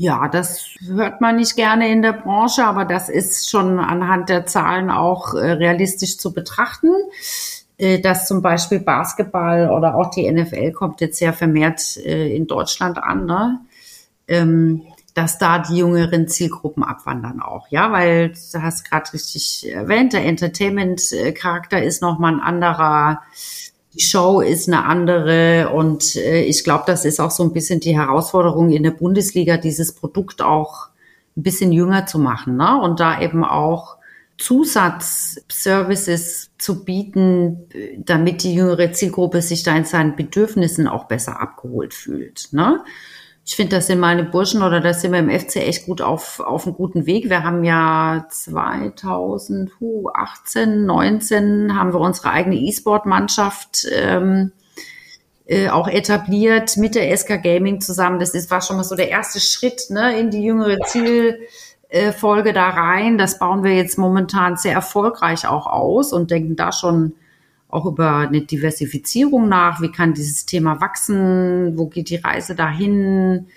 Ja, das hört man nicht gerne in der Branche, aber das ist schon anhand der Zahlen auch äh, realistisch zu betrachten. Äh, dass zum Beispiel Basketball oder auch die NFL kommt jetzt sehr vermehrt äh, in Deutschland an, ne? Ähm, dass da die jüngeren Zielgruppen abwandern auch, ja, weil du hast gerade richtig erwähnt, der Entertainment-Charakter ist nochmal ein anderer die Show ist eine andere und äh, ich glaube, das ist auch so ein bisschen die Herausforderung in der Bundesliga, dieses Produkt auch ein bisschen jünger zu machen ne? und da eben auch Zusatzservices zu bieten, damit die jüngere Zielgruppe sich da in seinen Bedürfnissen auch besser abgeholt fühlt. Ne? Ich finde, das sind meine Burschen oder das sind wir im FC echt gut auf, auf einem guten Weg. Wir haben ja 2018, 19 haben wir unsere eigene E-Sport-Mannschaft ähm, äh, auch etabliert mit der SK Gaming zusammen. Das ist, war schon mal so der erste Schritt ne, in die jüngere Zielfolge da rein. Das bauen wir jetzt momentan sehr erfolgreich auch aus und denken da schon auch über eine Diversifizierung nach. Wie kann dieses Thema wachsen? Wo geht die Reise dahin?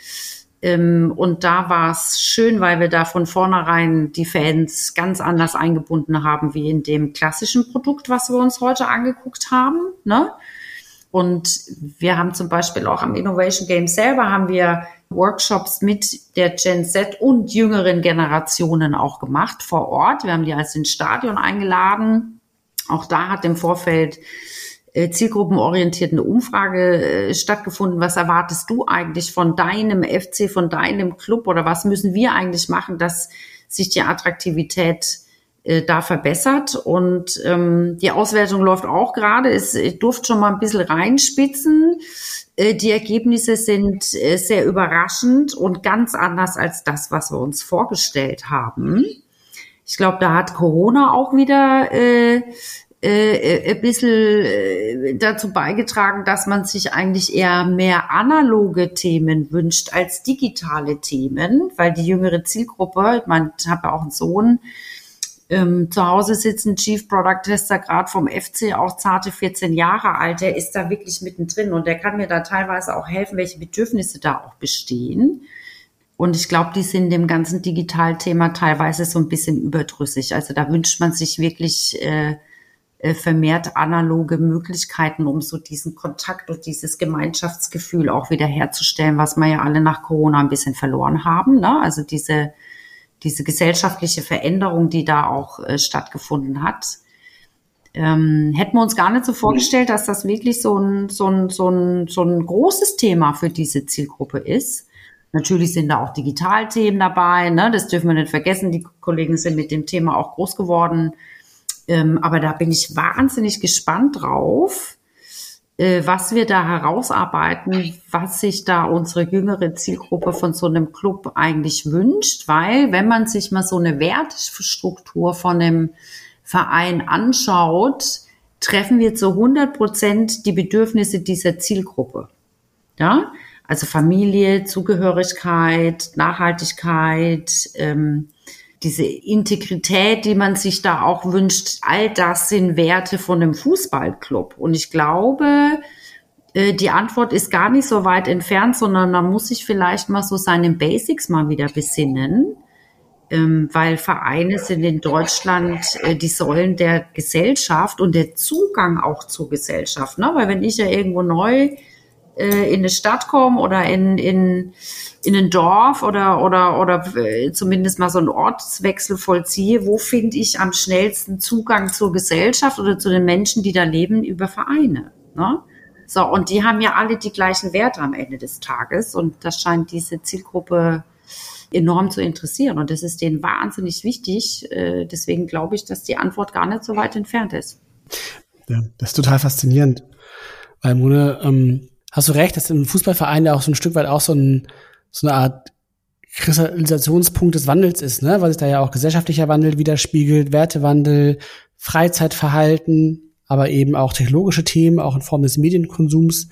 Ähm, und da war es schön, weil wir da von vornherein die Fans ganz anders eingebunden haben, wie in dem klassischen Produkt, was wir uns heute angeguckt haben. Ne? Und wir haben zum Beispiel auch am Innovation Game selber haben wir Workshops mit der Gen Z und jüngeren Generationen auch gemacht vor Ort. Wir haben die als ins Stadion eingeladen auch da hat im Vorfeld äh, zielgruppenorientiert eine Umfrage äh, stattgefunden. Was erwartest du eigentlich von deinem FC, von deinem Club oder was müssen wir eigentlich machen, dass sich die Attraktivität äh, da verbessert? Und ähm, die Auswertung läuft auch gerade. Es durfte schon mal ein bisschen reinspitzen. Äh, die Ergebnisse sind äh, sehr überraschend und ganz anders als das, was wir uns vorgestellt haben. Ich glaube, da hat Corona auch wieder äh, äh, ein bisschen äh, dazu beigetragen, dass man sich eigentlich eher mehr analoge Themen wünscht als digitale Themen, weil die jüngere Zielgruppe, ich meine, ich habe ja auch einen Sohn, ähm, zu Hause sitzt ein Chief Product Tester gerade vom FC, auch zarte 14 Jahre alt, der ist da wirklich mittendrin und der kann mir da teilweise auch helfen, welche Bedürfnisse da auch bestehen. Und ich glaube, die sind dem ganzen Digitalthema teilweise so ein bisschen überdrüssig. Also da wünscht man sich wirklich äh, äh, vermehrt analoge Möglichkeiten, um so diesen Kontakt und dieses Gemeinschaftsgefühl auch wieder herzustellen, was wir ja alle nach Corona ein bisschen verloren haben. Ne? Also diese, diese gesellschaftliche Veränderung, die da auch äh, stattgefunden hat. Ähm, hätten wir uns gar nicht so vorgestellt, dass das wirklich so ein, so ein, so ein, so ein großes Thema für diese Zielgruppe ist. Natürlich sind da auch Digitalthemen dabei, ne? das dürfen wir nicht vergessen. Die Kollegen sind mit dem Thema auch groß geworden. Ähm, aber da bin ich wahnsinnig gespannt drauf, äh, was wir da herausarbeiten, was sich da unsere jüngere Zielgruppe von so einem Club eigentlich wünscht. Weil wenn man sich mal so eine Wertstruktur von einem Verein anschaut, treffen wir zu 100 Prozent die Bedürfnisse dieser Zielgruppe. Ja, also Familie, Zugehörigkeit, Nachhaltigkeit, ähm, diese Integrität, die man sich da auch wünscht, all das sind Werte von einem Fußballclub. Und ich glaube, äh, die Antwort ist gar nicht so weit entfernt, sondern man muss sich vielleicht mal so seinen Basics mal wieder besinnen, ähm, weil Vereine sind in Deutschland äh, die Säulen der Gesellschaft und der Zugang auch zur Gesellschaft. Ne? Weil wenn ich ja irgendwo neu in eine Stadt komme oder in, in, in ein Dorf oder, oder, oder äh, zumindest mal so einen Ortswechsel vollziehe, wo finde ich am schnellsten Zugang zur Gesellschaft oder zu den Menschen, die da leben, über Vereine. Ne? So, und die haben ja alle die gleichen Werte am Ende des Tages und das scheint diese Zielgruppe enorm zu interessieren und das ist denen wahnsinnig wichtig. Äh, deswegen glaube ich, dass die Antwort gar nicht so weit entfernt ist. Ja, das ist total faszinierend. Weil, Mone, ähm, hast du recht, dass im Fußballverein ja auch so ein Stück weit auch so, ein, so eine Art Kristallisationspunkt des Wandels ist, ne? weil sich da ja auch gesellschaftlicher Wandel widerspiegelt, Wertewandel, Freizeitverhalten, aber eben auch technologische Themen, auch in Form des Medienkonsums,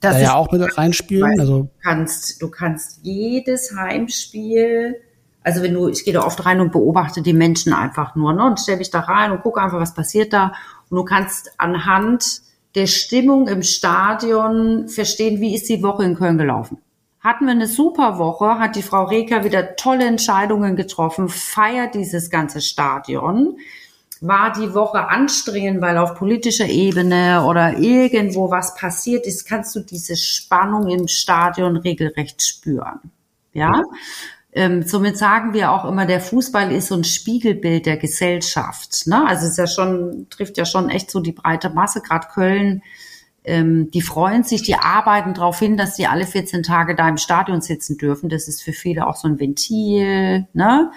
das da ja auch mit reinspielen. Also du kannst, du kannst jedes Heimspiel, also wenn du, ich gehe da oft rein und beobachte die Menschen einfach nur, ne, und stelle mich da rein und gucke einfach, was passiert da. Und du kannst anhand der Stimmung im Stadion verstehen, wie ist die Woche in Köln gelaufen. Hatten wir eine super Woche, hat die Frau Reker wieder tolle Entscheidungen getroffen, feiert dieses ganze Stadion. War die Woche anstrengend, weil auf politischer Ebene oder irgendwo was passiert ist, kannst du diese Spannung im Stadion regelrecht spüren. Ja. Ähm, somit sagen wir auch immer, der Fußball ist so ein Spiegelbild der Gesellschaft. Ne? Also es ist ja schon, trifft ja schon echt so die breite Masse, gerade Köln. Ähm, die freuen sich, die arbeiten darauf hin, dass sie alle 14 Tage da im Stadion sitzen dürfen. Das ist für viele auch so ein Ventil. Ne?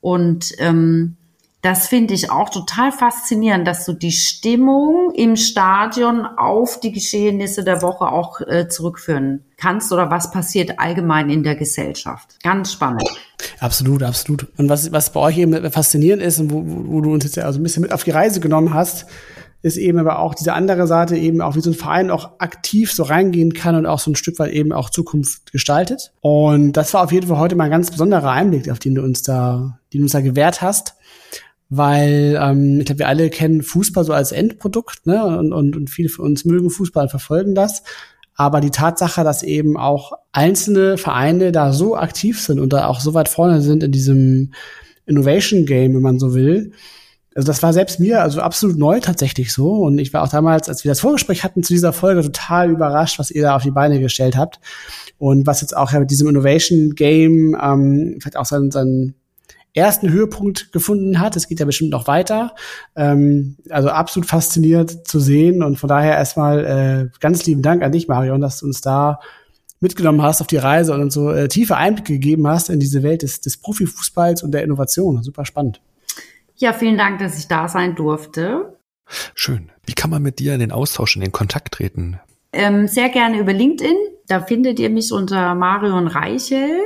Und ähm, das finde ich auch total faszinierend, dass du die Stimmung im Stadion auf die Geschehnisse der Woche auch äh, zurückführen kannst oder was passiert allgemein in der Gesellschaft. Ganz spannend. Absolut, absolut. Und was, was bei euch eben faszinierend ist und wo, wo du uns jetzt ja also ein bisschen mit auf die Reise genommen hast, ist eben aber auch diese andere Seite eben auch, wie so ein Verein auch aktiv so reingehen kann und auch so ein Stück weit eben auch Zukunft gestaltet. Und das war auf jeden Fall heute mal ein ganz besonderer Einblick, auf den du uns da, den du uns da gewährt hast weil ähm, ich glaube, wir alle kennen Fußball so als Endprodukt, ne? Und, und, und viele von uns mögen Fußball und verfolgen das. Aber die Tatsache, dass eben auch einzelne Vereine da so aktiv sind und da auch so weit vorne sind in diesem Innovation Game, wenn man so will, also das war selbst mir also absolut neu tatsächlich so. Und ich war auch damals, als wir das Vorgespräch hatten zu dieser Folge, total überrascht, was ihr da auf die Beine gestellt habt. Und was jetzt auch ja mit diesem Innovation Game ähm, vielleicht auch sein, sein ersten Höhepunkt gefunden hat. Es geht ja bestimmt noch weiter. Ähm, also absolut fasziniert zu sehen und von daher erstmal äh, ganz lieben Dank an dich, Marion, dass du uns da mitgenommen hast auf die Reise und uns so äh, tiefe Einblicke gegeben hast in diese Welt des, des Profifußballs und der Innovation. Super spannend. Ja, vielen Dank, dass ich da sein durfte. Schön. Wie kann man mit dir in den Austausch, in den Kontakt treten? Ähm, sehr gerne über LinkedIn. Da findet ihr mich unter Marion Reichel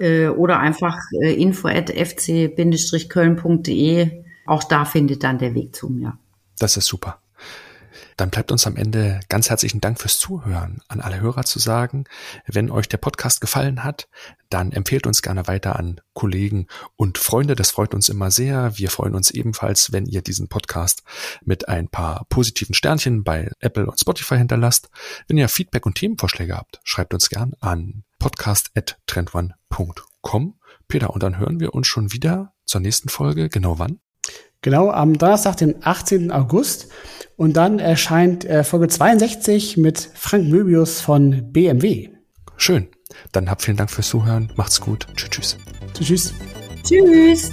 äh, oder einfach äh, info at fc-köln.de. Auch da findet dann der Weg zu mir. Das ist super. Dann bleibt uns am Ende ganz herzlichen Dank fürs Zuhören an alle Hörer zu sagen. Wenn euch der Podcast gefallen hat, dann empfehlt uns gerne weiter an Kollegen und Freunde. Das freut uns immer sehr. Wir freuen uns ebenfalls, wenn ihr diesen Podcast mit ein paar positiven Sternchen bei Apple und Spotify hinterlasst. Wenn ihr Feedback und Themenvorschläge habt, schreibt uns gern an podcast.trendone.com. Peter, und dann hören wir uns schon wieder zur nächsten Folge. Genau wann? Genau, am Donnerstag, den 18. August. Und dann erscheint äh, Folge 62 mit Frank Möbius von BMW. Schön. Dann habt vielen Dank fürs Zuhören. Macht's gut. Tschüss. Tschüss. Tschüss. tschüss.